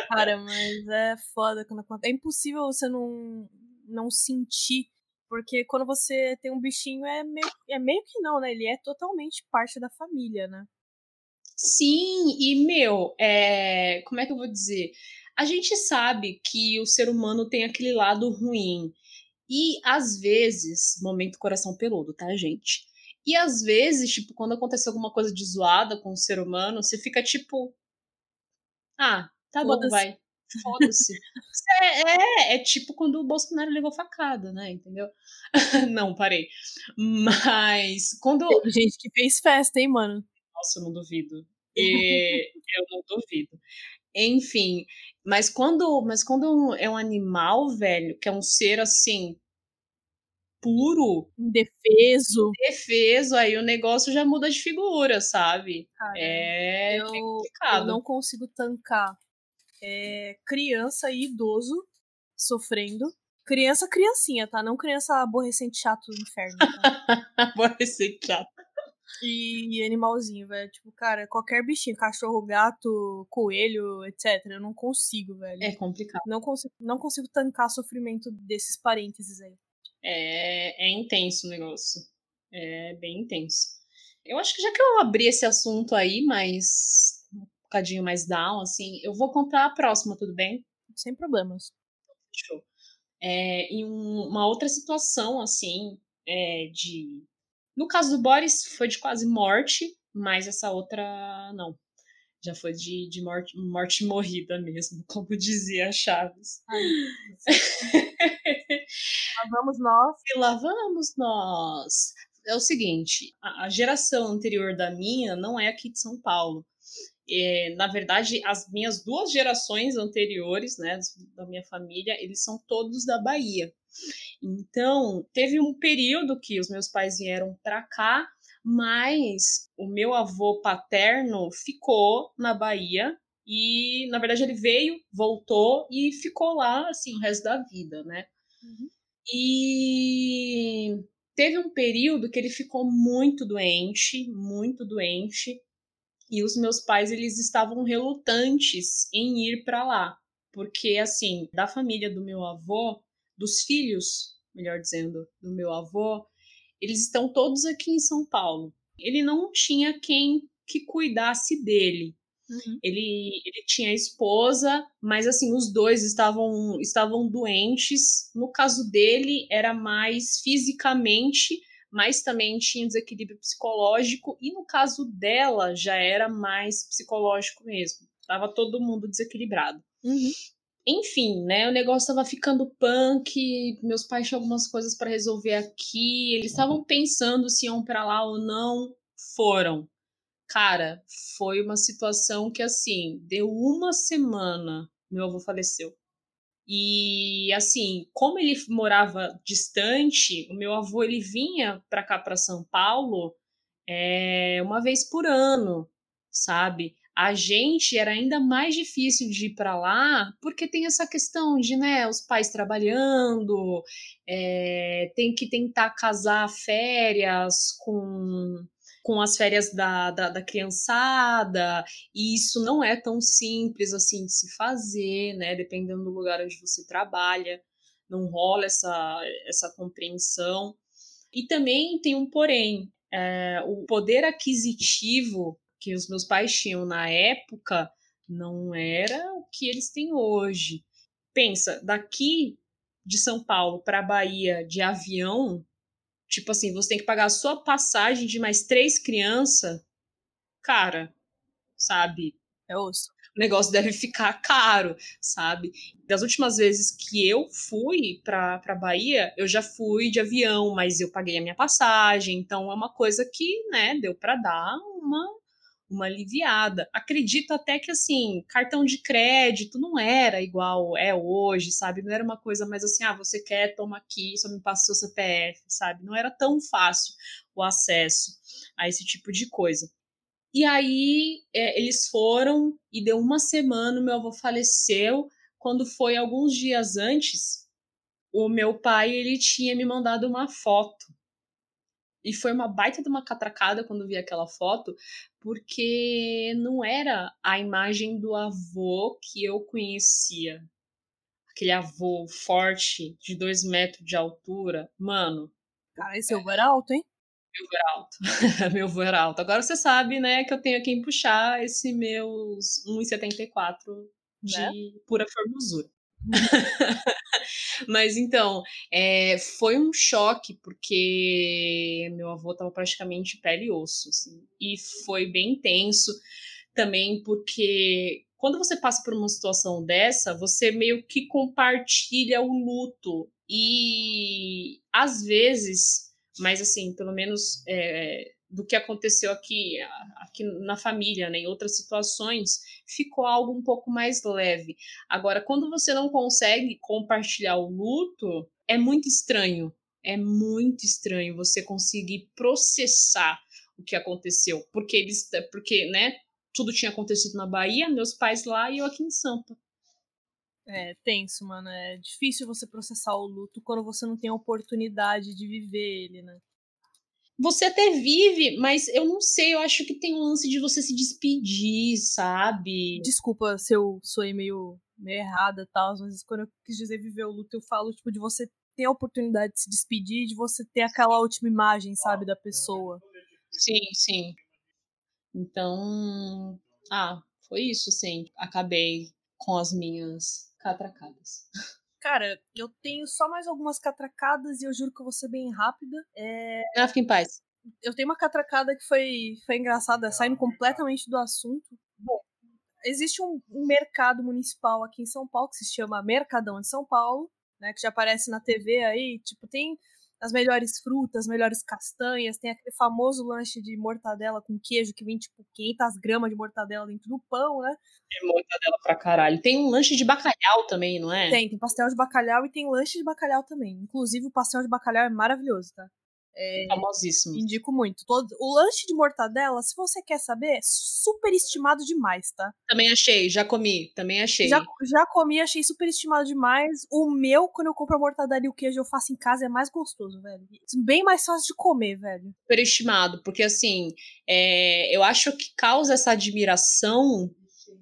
Cara, mas é foda quando acontece. É impossível você não, não sentir porque quando você tem um bichinho, é meio, é meio que não, né? Ele é totalmente parte da família, né? Sim, e meu, é... como é que eu vou dizer? A gente sabe que o ser humano tem aquele lado ruim. E às vezes, momento coração peludo, tá, gente? E às vezes, tipo, quando acontece alguma coisa de zoada com o ser humano, você fica tipo. Ah, tá bom, vai foda-se. É, é, é, tipo quando o Bolsonaro levou facada, né? Entendeu? não, parei. Mas quando. Tem gente que fez festa, hein, mano? Nossa, eu não duvido. E... eu não duvido. Enfim, mas quando, mas quando é um animal, velho, que é um ser assim, puro. Indefeso. Indefeso, aí o negócio já muda de figura, sabe? Cara, é eu, complicado. Eu não consigo tancar é, criança e idoso sofrendo. Criança, criancinha, tá? Não criança aborrecente chato do inferno. Tá? aborrecente chato. E animalzinho, velho. Tipo, cara, qualquer bichinho, cachorro, gato, coelho, etc. Eu não consigo, velho. É complicado. Não consigo, não consigo tancar sofrimento desses parênteses aí. É, é intenso o negócio. É bem intenso. Eu acho que já que eu abri esse assunto aí, mas bocadinho mais down, assim, eu vou contar a próxima, tudo bem? Sem problemas. Fechou. É, em um, uma outra situação, assim, é, de. No caso do Boris, foi de quase morte, mas essa outra não. Já foi de, de morte, morte morrida mesmo, como dizia Chaves. Ai, lá vamos nós. E lá vamos nós. É o seguinte, a geração anterior da minha não é aqui de São Paulo. É, na verdade, as minhas duas gerações anteriores, né, da minha família, eles são todos da Bahia. Então, teve um período que os meus pais vieram para cá, Mas o meu avô paterno ficou na Bahia e, na verdade, ele veio, voltou e ficou lá, assim, o resto da vida, né? Uhum. E teve um período que ele ficou muito doente, muito doente, e os meus pais eles estavam relutantes em ir para lá, porque assim, da família do meu avô, dos filhos, melhor dizendo, do meu avô, eles estão todos aqui em São Paulo. Ele não tinha quem que cuidasse dele. Uhum. Ele, ele tinha esposa, mas assim, os dois estavam, estavam doentes. No caso dele, era mais fisicamente, mas também tinha desequilíbrio psicológico. E no caso dela, já era mais psicológico mesmo. Tava todo mundo desequilibrado. Uhum. Enfim, né? O negócio estava ficando punk. Meus pais tinham algumas coisas para resolver aqui. Eles estavam pensando se iam para lá ou não. Foram. Cara, foi uma situação que, assim, deu uma semana, meu avô faleceu. E, assim, como ele morava distante, o meu avô, ele vinha para cá, para São Paulo, é, uma vez por ano, sabe? A gente era ainda mais difícil de ir para lá, porque tem essa questão de, né, os pais trabalhando, é, tem que tentar casar férias com com as férias da, da, da, criançada, e isso não é tão simples assim de se fazer, né? Dependendo do lugar onde você trabalha, não rola essa, essa compreensão. E também tem um porém, é, o poder aquisitivo que os meus pais tinham na época não era o que eles têm hoje. Pensa, daqui de São Paulo para a Bahia de avião Tipo assim, você tem que pagar a sua passagem de mais três crianças. Cara, sabe? É osso. O negócio deve ficar caro, sabe? Das últimas vezes que eu fui pra, pra Bahia, eu já fui de avião, mas eu paguei a minha passagem. Então é uma coisa que, né, deu para dar uma uma aliviada. Acredito até que, assim, cartão de crédito não era igual é hoje, sabe? Não era uma coisa mais assim, ah, você quer, toma aqui, só me passa o seu CPF, sabe? Não era tão fácil o acesso a esse tipo de coisa. E aí é, eles foram e deu uma semana, meu avô faleceu. Quando foi alguns dias antes, o meu pai ele tinha me mandado uma foto e foi uma baita de uma catracada quando vi aquela foto, porque não era a imagem do avô que eu conhecia. Aquele avô forte, de dois metros de altura. Mano. Cara, esse avô era alto, hein? Meu avô era alto. meu avô era alto. Agora você sabe, né, que eu tenho quem puxar esse meus 1,74 de né? pura formosura. Mas então, é, foi um choque, porque meu avô estava praticamente pele e osso, assim, e foi bem tenso também, porque quando você passa por uma situação dessa, você meio que compartilha o luto, e às vezes, mas assim, pelo menos é, do que aconteceu aqui, aqui na família, né, em outras situações, ficou algo um pouco mais leve. Agora, quando você não consegue compartilhar o luto, é muito estranho. É muito estranho você conseguir processar o que aconteceu, porque eles, porque, né, tudo tinha acontecido na Bahia, meus pais lá e eu aqui em Sampa. É tenso, mano. É difícil você processar o luto quando você não tem a oportunidade de viver ele, né? Você até vive, mas eu não sei, eu acho que tem um lance de você se despedir, sabe? Desculpa se eu sou meio, meio errada e tal, mas quando eu quis dizer viver o luto, eu falo, tipo, de você ter a oportunidade de se despedir, de você ter aquela última imagem, sabe, da pessoa. Sim, sim. Então, ah, foi isso, assim. Acabei com as minhas catracadas. Cara, eu tenho só mais algumas catracadas e eu juro que eu vou ser bem rápida. É... Ah, fica em paz. Eu tenho uma catracada que foi, foi engraçada, saindo completamente do assunto. Bom, existe um, um mercado municipal aqui em São Paulo que se chama Mercadão de São Paulo, né? Que já aparece na TV aí. Tipo, tem as melhores frutas, as melhores castanhas, tem aquele famoso lanche de mortadela com queijo que vem tipo 500 gramas de mortadela dentro do pão, né? Tem mortadela pra caralho. Tem um lanche de bacalhau também, não é? Tem, tem pastel de bacalhau e tem lanche de bacalhau também. Inclusive o pastel de bacalhau é maravilhoso, tá? É, Famosíssimo. Indico muito. Todo, o lanche de mortadela, se você quer saber, é super estimado demais, tá? Também achei, já comi, também achei. Já, já comi, achei super estimado demais. O meu, quando eu compro a mortadela e o queijo, eu faço em casa, é mais gostoso, velho. Bem mais fácil de comer, velho. Superestimado, porque assim, é, eu acho que causa essa admiração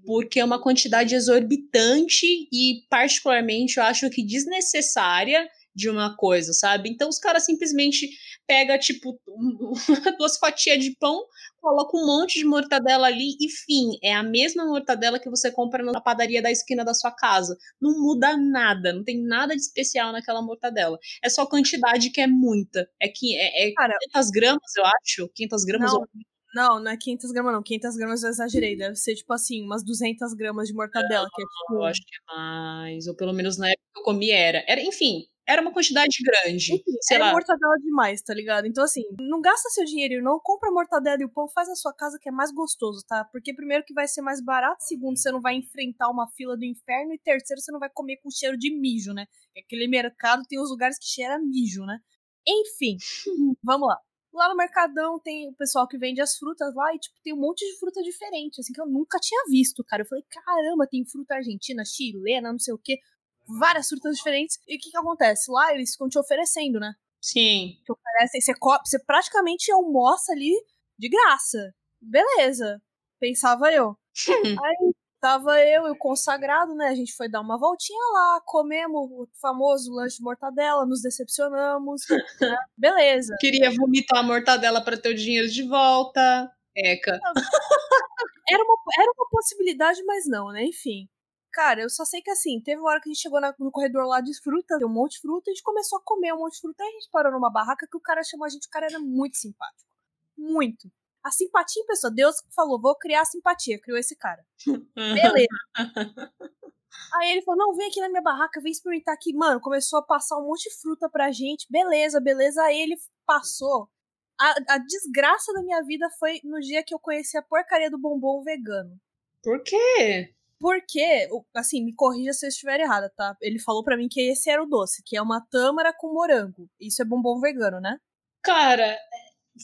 porque é uma quantidade exorbitante e, particularmente, eu acho que desnecessária de uma coisa, sabe? Então os caras simplesmente pega tipo duas fatias de pão, coloca um monte de mortadela ali e fim, é a mesma mortadela que você compra na padaria da esquina da sua casa. Não muda nada, não tem nada de especial naquela mortadela. É só quantidade que é muita. É que é, é Cara, 500 gramas, eu acho. 500 gramas não. ou não, não é 500 gramas, não. 500 gramas eu exagerei. Deve ser, tipo assim, umas 200 gramas de mortadela. Não, que é, tipo... Eu acho que é mais. Ou pelo menos na época que eu comi era. era enfim, era uma quantidade grande. Enfim, sei era lá. mortadela demais, tá ligado? Então, assim, não gasta seu dinheiro, não compra mortadela e o pão, faz na sua casa que é mais gostoso, tá? Porque primeiro que vai ser mais barato, segundo, você não vai enfrentar uma fila do inferno, e terceiro, você não vai comer com cheiro de mijo, né? Aquele mercado tem os lugares que cheira mijo, né? Enfim, vamos lá. Lá no Mercadão tem o pessoal que vende as frutas lá e, tipo, tem um monte de fruta diferente, assim, que eu nunca tinha visto, cara. Eu falei, caramba, tem fruta argentina, chilena, não sei o quê várias frutas diferentes. E o que que acontece? Lá eles ficam te oferecendo, né? Sim. Te oferecem, você, você praticamente almoça ali de graça. Beleza. Pensava eu. Aí tava eu e o consagrado, né? A gente foi dar uma voltinha lá, comemos o famoso lanche de mortadela, nos decepcionamos. Né? Beleza. Queria vomitar a mortadela para ter o dinheiro de volta. Eca. Era uma, era uma possibilidade, mas não, né? Enfim. Cara, eu só sei que assim, teve uma hora que a gente chegou na, no corredor lá de fruta, deu um monte de fruta, a gente começou a comer um monte de fruta, e a gente parou numa barraca que o cara chamou a gente, o cara era muito simpático. Muito. A simpatia em pessoa. Deus falou, vou criar simpatia, criou esse cara. Beleza. Aí ele falou, não, vem aqui na minha barraca, vem experimentar aqui. Mano, começou a passar um monte de fruta pra gente. Beleza, beleza. Aí ele passou. A, a desgraça da minha vida foi no dia que eu conheci a porcaria do bombom vegano. Por quê? Porque, assim, me corrija se eu estiver errada, tá? Ele falou para mim que esse era o doce, que é uma tâmara com morango. Isso é bombom vegano, né? Cara,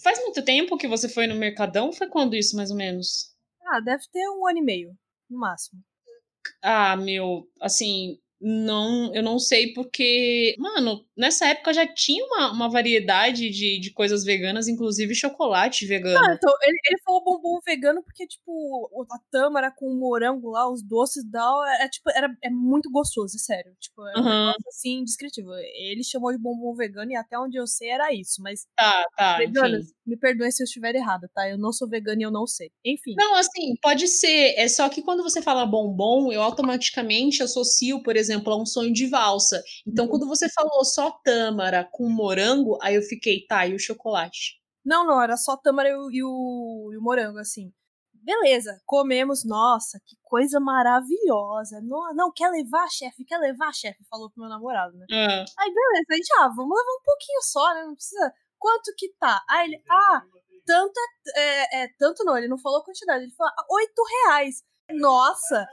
faz muito tempo que você foi no Mercadão? Foi quando isso, mais ou menos? Ah, deve ter um ano e meio, no máximo. Ah, meu, assim, não, eu não sei porque, mano, nessa época já tinha uma, uma variedade de, de coisas veganas, inclusive chocolate vegano. Ah, então, ele, ele falou bombom vegano porque, tipo, a tâmara com o morango lá, os doces e tal, é, é, tipo, era, é muito gostoso, é sério. Tipo, é um uhum. negócio assim, indescritível. Ele chamou de bombom vegano e até onde eu sei era isso, mas. Tá, tá. Veganas, me perdoem se eu estiver errada, tá? Eu não sou vegana e eu não sei. Enfim. Não, assim, pode ser. É só que quando você fala bombom, eu automaticamente associo, por exemplo, exemplo, a um sonho de valsa. Então, uhum. quando você falou só tâmara com morango, aí eu fiquei, tá, e o chocolate? Não, não, era só tâmara e o, e o, e o morango, assim. Beleza, comemos, nossa, que coisa maravilhosa. Não, não quer levar, chefe? Quer levar, chefe? Falou pro meu namorado, né? É. Aí, beleza, a gente, ah, vamos levar um pouquinho só, né? Não precisa. Quanto que tá? Aí ele, ah, tanto é, é, é tanto não, ele não falou quantidade, ele falou, oito reais. Nossa,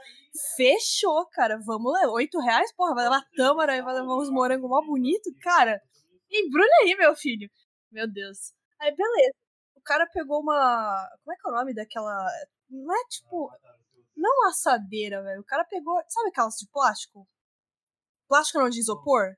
fechou, cara. Vamos lá. Oito reais, porra, vai levar tâmara e vai levar uns morangos mó bonito, cara. Embrulha aí, meu filho. Meu Deus. Aí, beleza. O cara pegou uma. Como é que é o nome daquela. Não é tipo. Não assadeira, velho. O cara pegou. Sabe aquelas de plástico? Plástico não, de isopor?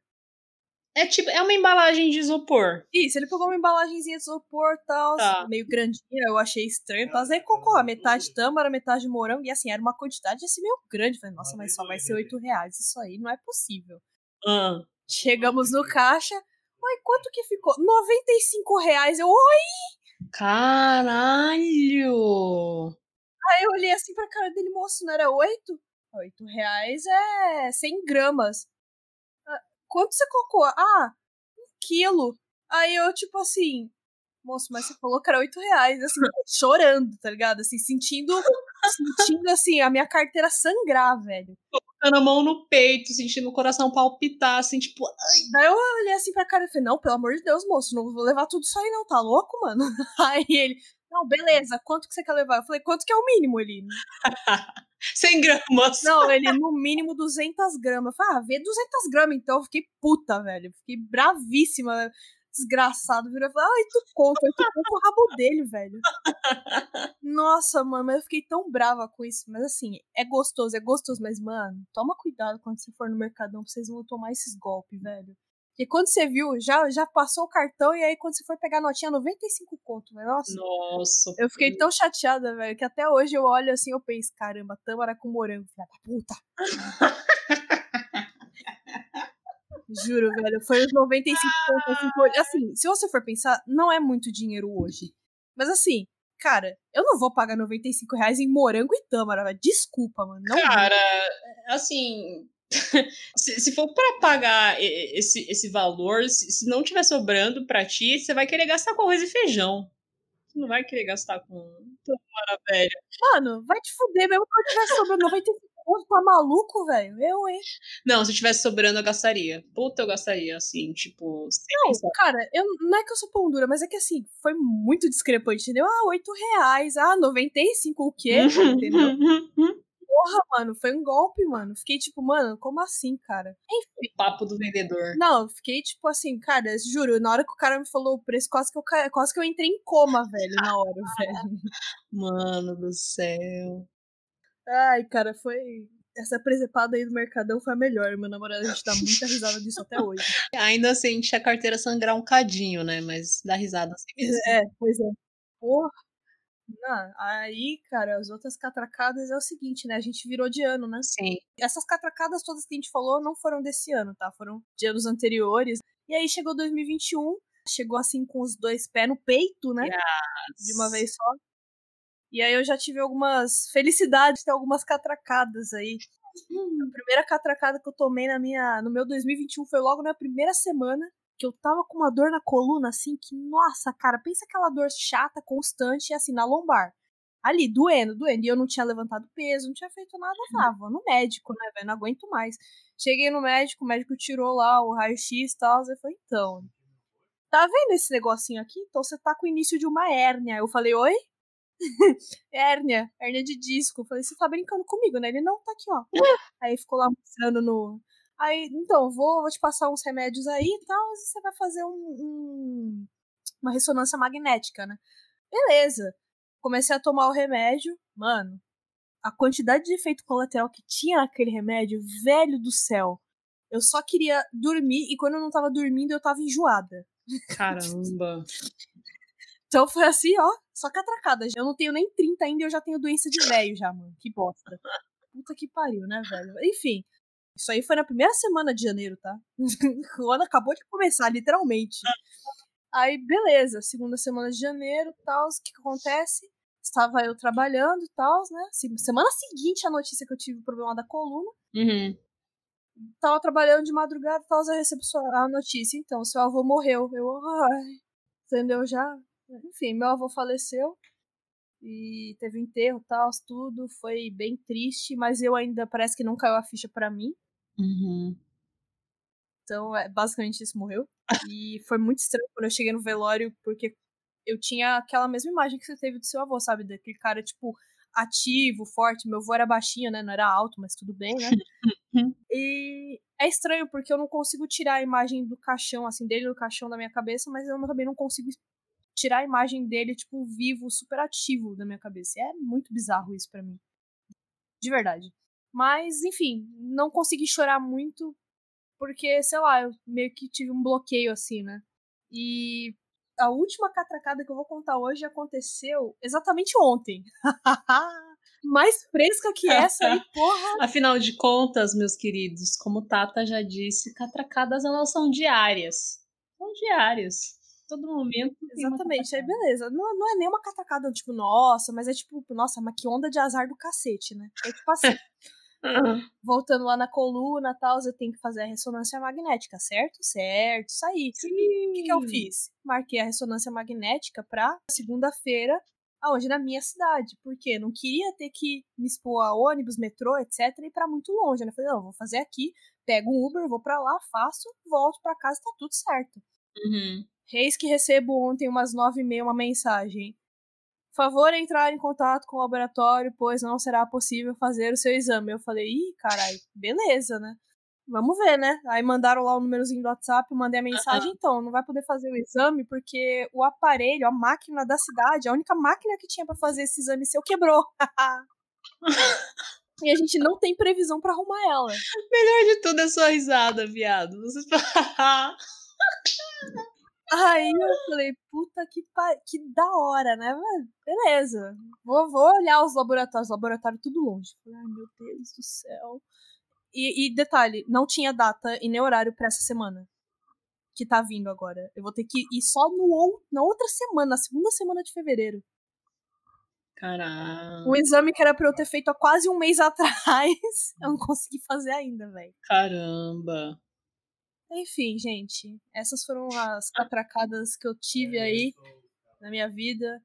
É tipo, é uma embalagem de isopor. Isso, ele pegou uma embalagenzinha de isopor e tal, tá. meio grandinha, eu achei estranho. Mas aí colocou a metade tâmara, metade morango, e assim, era uma quantidade assim meio grande. Falei, nossa, mas só vai ser 8 reais. Isso aí não é possível. Ah. Chegamos no caixa. Oi, quanto que ficou? 95 reais. Eu, oi! Caralho! Aí eu olhei assim pra cara dele, moço, não era 8? 8 reais é 100 gramas quanto você colocou? Ah, um quilo. Aí eu, tipo assim, moço, mas você falou que era oito reais, assim, chorando, tá ligado? Assim, sentindo, sentindo, assim, a minha carteira sangrar, velho. Colocando a mão no peito, sentindo o coração palpitar, assim, tipo... Ai. Daí eu olhei assim pra cara e falei, não, pelo amor de Deus, moço, não vou levar tudo isso aí não, tá louco, mano? Aí ele, não, beleza, quanto que você quer levar? Eu falei, quanto que é o mínimo, ele? 100 gramas. Não, ele no mínimo 200 gramas. Eu falei, ah, vê 200 gramas então. Eu fiquei puta, velho. Fiquei bravíssima. desgraçado virou e falou: ai, tu conta, eu conto o rabo dele, velho. Nossa, mano, eu fiquei tão brava com isso. Mas assim, é gostoso, é gostoso, mas, mano, toma cuidado quando você for no Mercadão pra vocês não tomar esses golpes, velho. Porque quando você viu, já, já passou o cartão e aí quando você for pegar a notinha, 95 conto, velho. Nossa. Nossa. Eu fiquei tão chateada, velho, que até hoje eu olho assim eu penso, caramba, tâmara com morango, filha da puta. Juro, velho, foi os 95 conto. Assim, assim, se você for pensar, não é muito dinheiro hoje. Mas assim, cara, eu não vou pagar 95 reais em morango e tâmara, velho. Desculpa, mano. Não Cara, vou. assim, se, se, for para pagar esse, esse valor, se, se não tiver sobrando para ti, você vai querer gastar com arroz e feijão. Você não vai querer gastar com tomara. Mano, vai te fuder mesmo quando tiver sobrando 95 conto, tá maluco, velho? Eu, hein? Não, se tivesse sobrando, eu gastaria. Puta, eu gastaria, assim, tipo. Não, pensar. cara, eu, não é que eu sou pão dura, mas é que assim, foi muito discrepante, entendeu? Ah, 8 reais, ah, 95 o quê? entendeu? Porra, mano, foi um golpe, mano. Fiquei tipo, mano, como assim, cara? Enfim. Papo do vendedor. Não, fiquei tipo assim, cara, juro, na hora que o cara me falou o preço, quase que eu, quase que eu entrei em coma, velho, na hora, velho. Mano do céu. Ai, cara, foi. Essa presepada aí do Mercadão foi a melhor. Meu namorado, a gente dá muita risada disso até hoje. Ainda sente a carteira sangrar um cadinho, né? Mas dá risada assim. É, pois é. Porra. Não, aí, cara, as outras catracadas é o seguinte, né? A gente virou de ano, né? Sim. Essas catracadas todas que a gente falou não foram desse ano, tá? Foram de anos anteriores. E aí chegou 2021, chegou assim com os dois pés no peito, né? Yes. De uma vez só. E aí eu já tive algumas felicidades, ter algumas catracadas aí. A primeira catracada que eu tomei na minha, no meu 2021 foi logo na primeira semana que eu tava com uma dor na coluna, assim, que, nossa, cara, pensa aquela dor chata, constante, assim, na lombar. Ali, doendo, doendo. E eu não tinha levantado peso, não tinha feito nada, tava no médico, né, velho? Não aguento mais. Cheguei no médico, o médico tirou lá o raio-x e tal. Eu falei, então, tá vendo esse negocinho aqui? Então você tá com o início de uma hérnia. Eu falei, oi? hérnia, hérnia de disco. Eu falei, você tá brincando comigo, né? Ele não tá aqui, ó. Aí ficou lá mostrando no, Aí, então, vou, vou te passar uns remédios aí e tal, e você vai fazer um, um, uma ressonância magnética, né? Beleza. Comecei a tomar o remédio, mano. A quantidade de efeito colateral que tinha naquele remédio, velho do céu. Eu só queria dormir e quando eu não tava dormindo, eu tava enjoada. Caramba. então foi assim, ó, só que atracada. Eu não tenho nem 30 ainda e eu já tenho doença de velho já, mano. Que bosta. Puta que pariu, né, velho? Enfim. Isso aí foi na primeira semana de janeiro, tá? o ano acabou de começar, literalmente. Aí, beleza, segunda semana de janeiro, tal, o que, que acontece? Estava eu trabalhando e tal, né? Semana seguinte a notícia que eu tive o problema da coluna. Uhum. Tava trabalhando de madrugada e tal, eu recebo a notícia. Então, seu avô morreu. Eu, ai, entendeu? Já. Enfim, meu avô faleceu e teve enterro tal, tudo. Foi bem triste, mas eu ainda parece que não caiu a ficha para mim. Uhum. Então, é, basicamente, isso morreu. E foi muito estranho quando eu cheguei no velório, porque eu tinha aquela mesma imagem que você teve do seu avô, sabe? Daquele cara, tipo, ativo, forte. Meu avô era baixinho, né? Não era alto, mas tudo bem, né? e é estranho, porque eu não consigo tirar a imagem do caixão, assim, dele do caixão da minha cabeça, mas eu também não consigo tirar a imagem dele, tipo, vivo, super ativo da minha cabeça. E é muito bizarro isso para mim. De verdade. Mas, enfim, não consegui chorar muito, porque, sei lá, eu meio que tive um bloqueio assim, né? E a última catracada que eu vou contar hoje aconteceu exatamente ontem. Mais fresca que essa aí, porra! Afinal de contas, meus queridos, como Tata já disse, catracadas elas são diárias. São diárias todo momento. Exatamente, aí beleza. Não, não é nem uma catacada, tipo, nossa, mas é tipo, nossa, mas que onda de azar do cacete, né? É tipo assim. Voltando lá na coluna e tal, eu tenho que fazer a ressonância magnética, certo? Certo, isso aí. Sim. O que, que eu fiz? Marquei a ressonância magnética pra segunda-feira, aonde na minha cidade. Porque não queria ter que me expor a ônibus, metrô, etc, e ir pra muito longe. Né? Eu falei, não, vou fazer aqui, pego um Uber, vou pra lá, faço, volto pra casa, tá tudo certo. Uhum. Reis que recebo ontem umas nove e meia uma mensagem. Favor entrar em contato com o laboratório, pois não será possível fazer o seu exame. Eu falei, ih, caralho, beleza, né? Vamos ver, né? Aí mandaram lá o númerozinho do WhatsApp, eu mandei a mensagem, então, não vai poder fazer o exame porque o aparelho, a máquina da cidade, a única máquina que tinha para fazer esse exame seu quebrou. e a gente não tem previsão para arrumar ela. Melhor de tudo é sua risada, viado. Vocês Aí eu falei, puta que, pa... que da hora, né? Beleza. Vou, vou olhar os laboratórios. Laboratório tudo longe. Falei, ai, meu Deus do céu. E, e, detalhe, não tinha data e nem horário para essa semana. Que tá vindo agora. Eu vou ter que ir só no, na outra semana, na segunda semana de fevereiro. Caramba. O exame que era pra eu ter feito há quase um mês atrás, eu não consegui fazer ainda, velho. Caramba. Enfim, gente, essas foram as catracadas que eu tive aí na minha vida.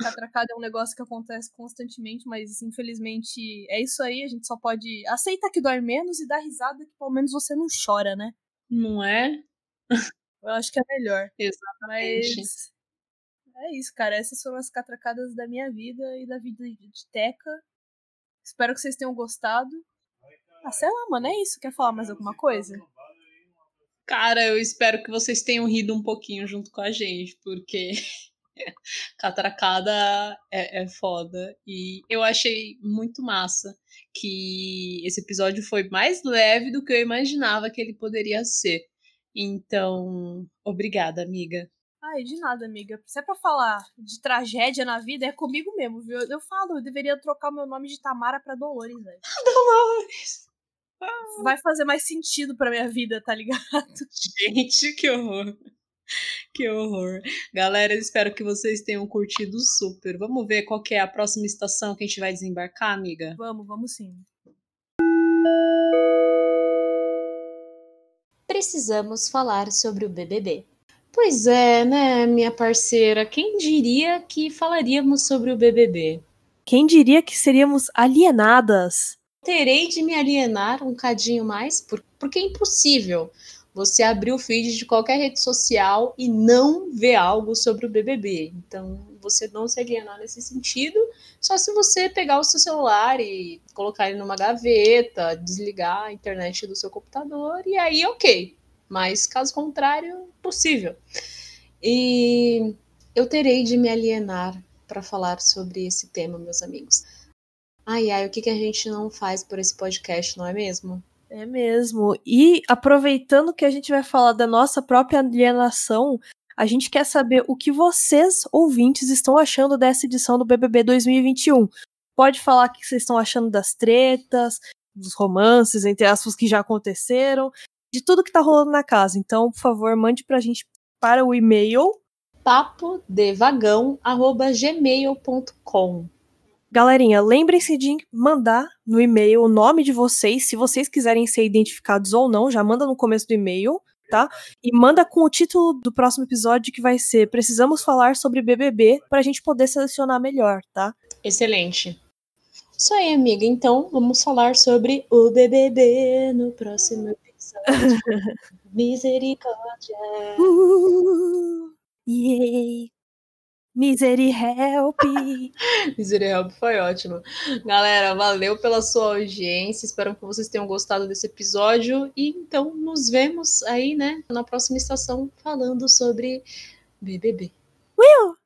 Catracada é um negócio que acontece constantemente, mas infelizmente é isso aí. A gente só pode aceitar que dói menos e dar risada que pelo menos você não chora, né? Não é? Eu acho que é melhor. Exatamente. Mas é isso, cara. Essas foram as catracadas da minha vida e da vida de Teca. Espero que vocês tenham gostado. Ah, sei lá, mano, é isso. Quer falar mais alguma coisa? Cara, eu espero que vocês tenham rido um pouquinho junto com a gente, porque Catracada é, é foda. E eu achei muito massa que esse episódio foi mais leve do que eu imaginava que ele poderia ser. Então, obrigada, amiga. Ai, de nada, amiga. Se é pra falar de tragédia na vida, é comigo mesmo, viu? Eu falo, eu deveria trocar o meu nome de Tamara pra Dolores, velho. Dolores! Vai fazer mais sentido pra minha vida, tá ligado? Gente, que horror. Que horror. Galera, espero que vocês tenham curtido super. Vamos ver qual é a próxima estação que a gente vai desembarcar, amiga? Vamos, vamos sim. Precisamos falar sobre o BBB. Pois é, né, minha parceira? Quem diria que falaríamos sobre o BBB? Quem diria que seríamos alienadas? Terei de me alienar um cadinho mais, porque é impossível você abrir o feed de qualquer rede social e não ver algo sobre o BBB. Então, você não se alienar nesse sentido, só se você pegar o seu celular e colocar ele numa gaveta, desligar a internet do seu computador e aí, ok. Mas, caso contrário, possível. E eu terei de me alienar para falar sobre esse tema, meus amigos. Ai, ai, o que, que a gente não faz por esse podcast, não é mesmo? É mesmo. E aproveitando que a gente vai falar da nossa própria alienação, a gente quer saber o que vocês, ouvintes, estão achando dessa edição do BBB 2021. Pode falar o que vocês estão achando das tretas, dos romances, entre aspas, que já aconteceram, de tudo que tá rolando na casa. Então, por favor, mande pra gente para o e-mail papodevagão@gmail.com. Galerinha, lembrem-se de mandar no e-mail o nome de vocês, se vocês quiserem ser identificados ou não, já manda no começo do e-mail, tá? E manda com o título do próximo episódio que vai ser Precisamos falar sobre BBB pra gente poder selecionar melhor, tá? Excelente. Isso aí, amiga. Então, vamos falar sobre o BBB no próximo episódio. Misericórdia. Uh, yay. Misery Help! Misery Help foi ótimo. Galera, valeu pela sua audiência. Espero que vocês tenham gostado desse episódio. E então nos vemos aí, né, na próxima estação falando sobre BBB. Will!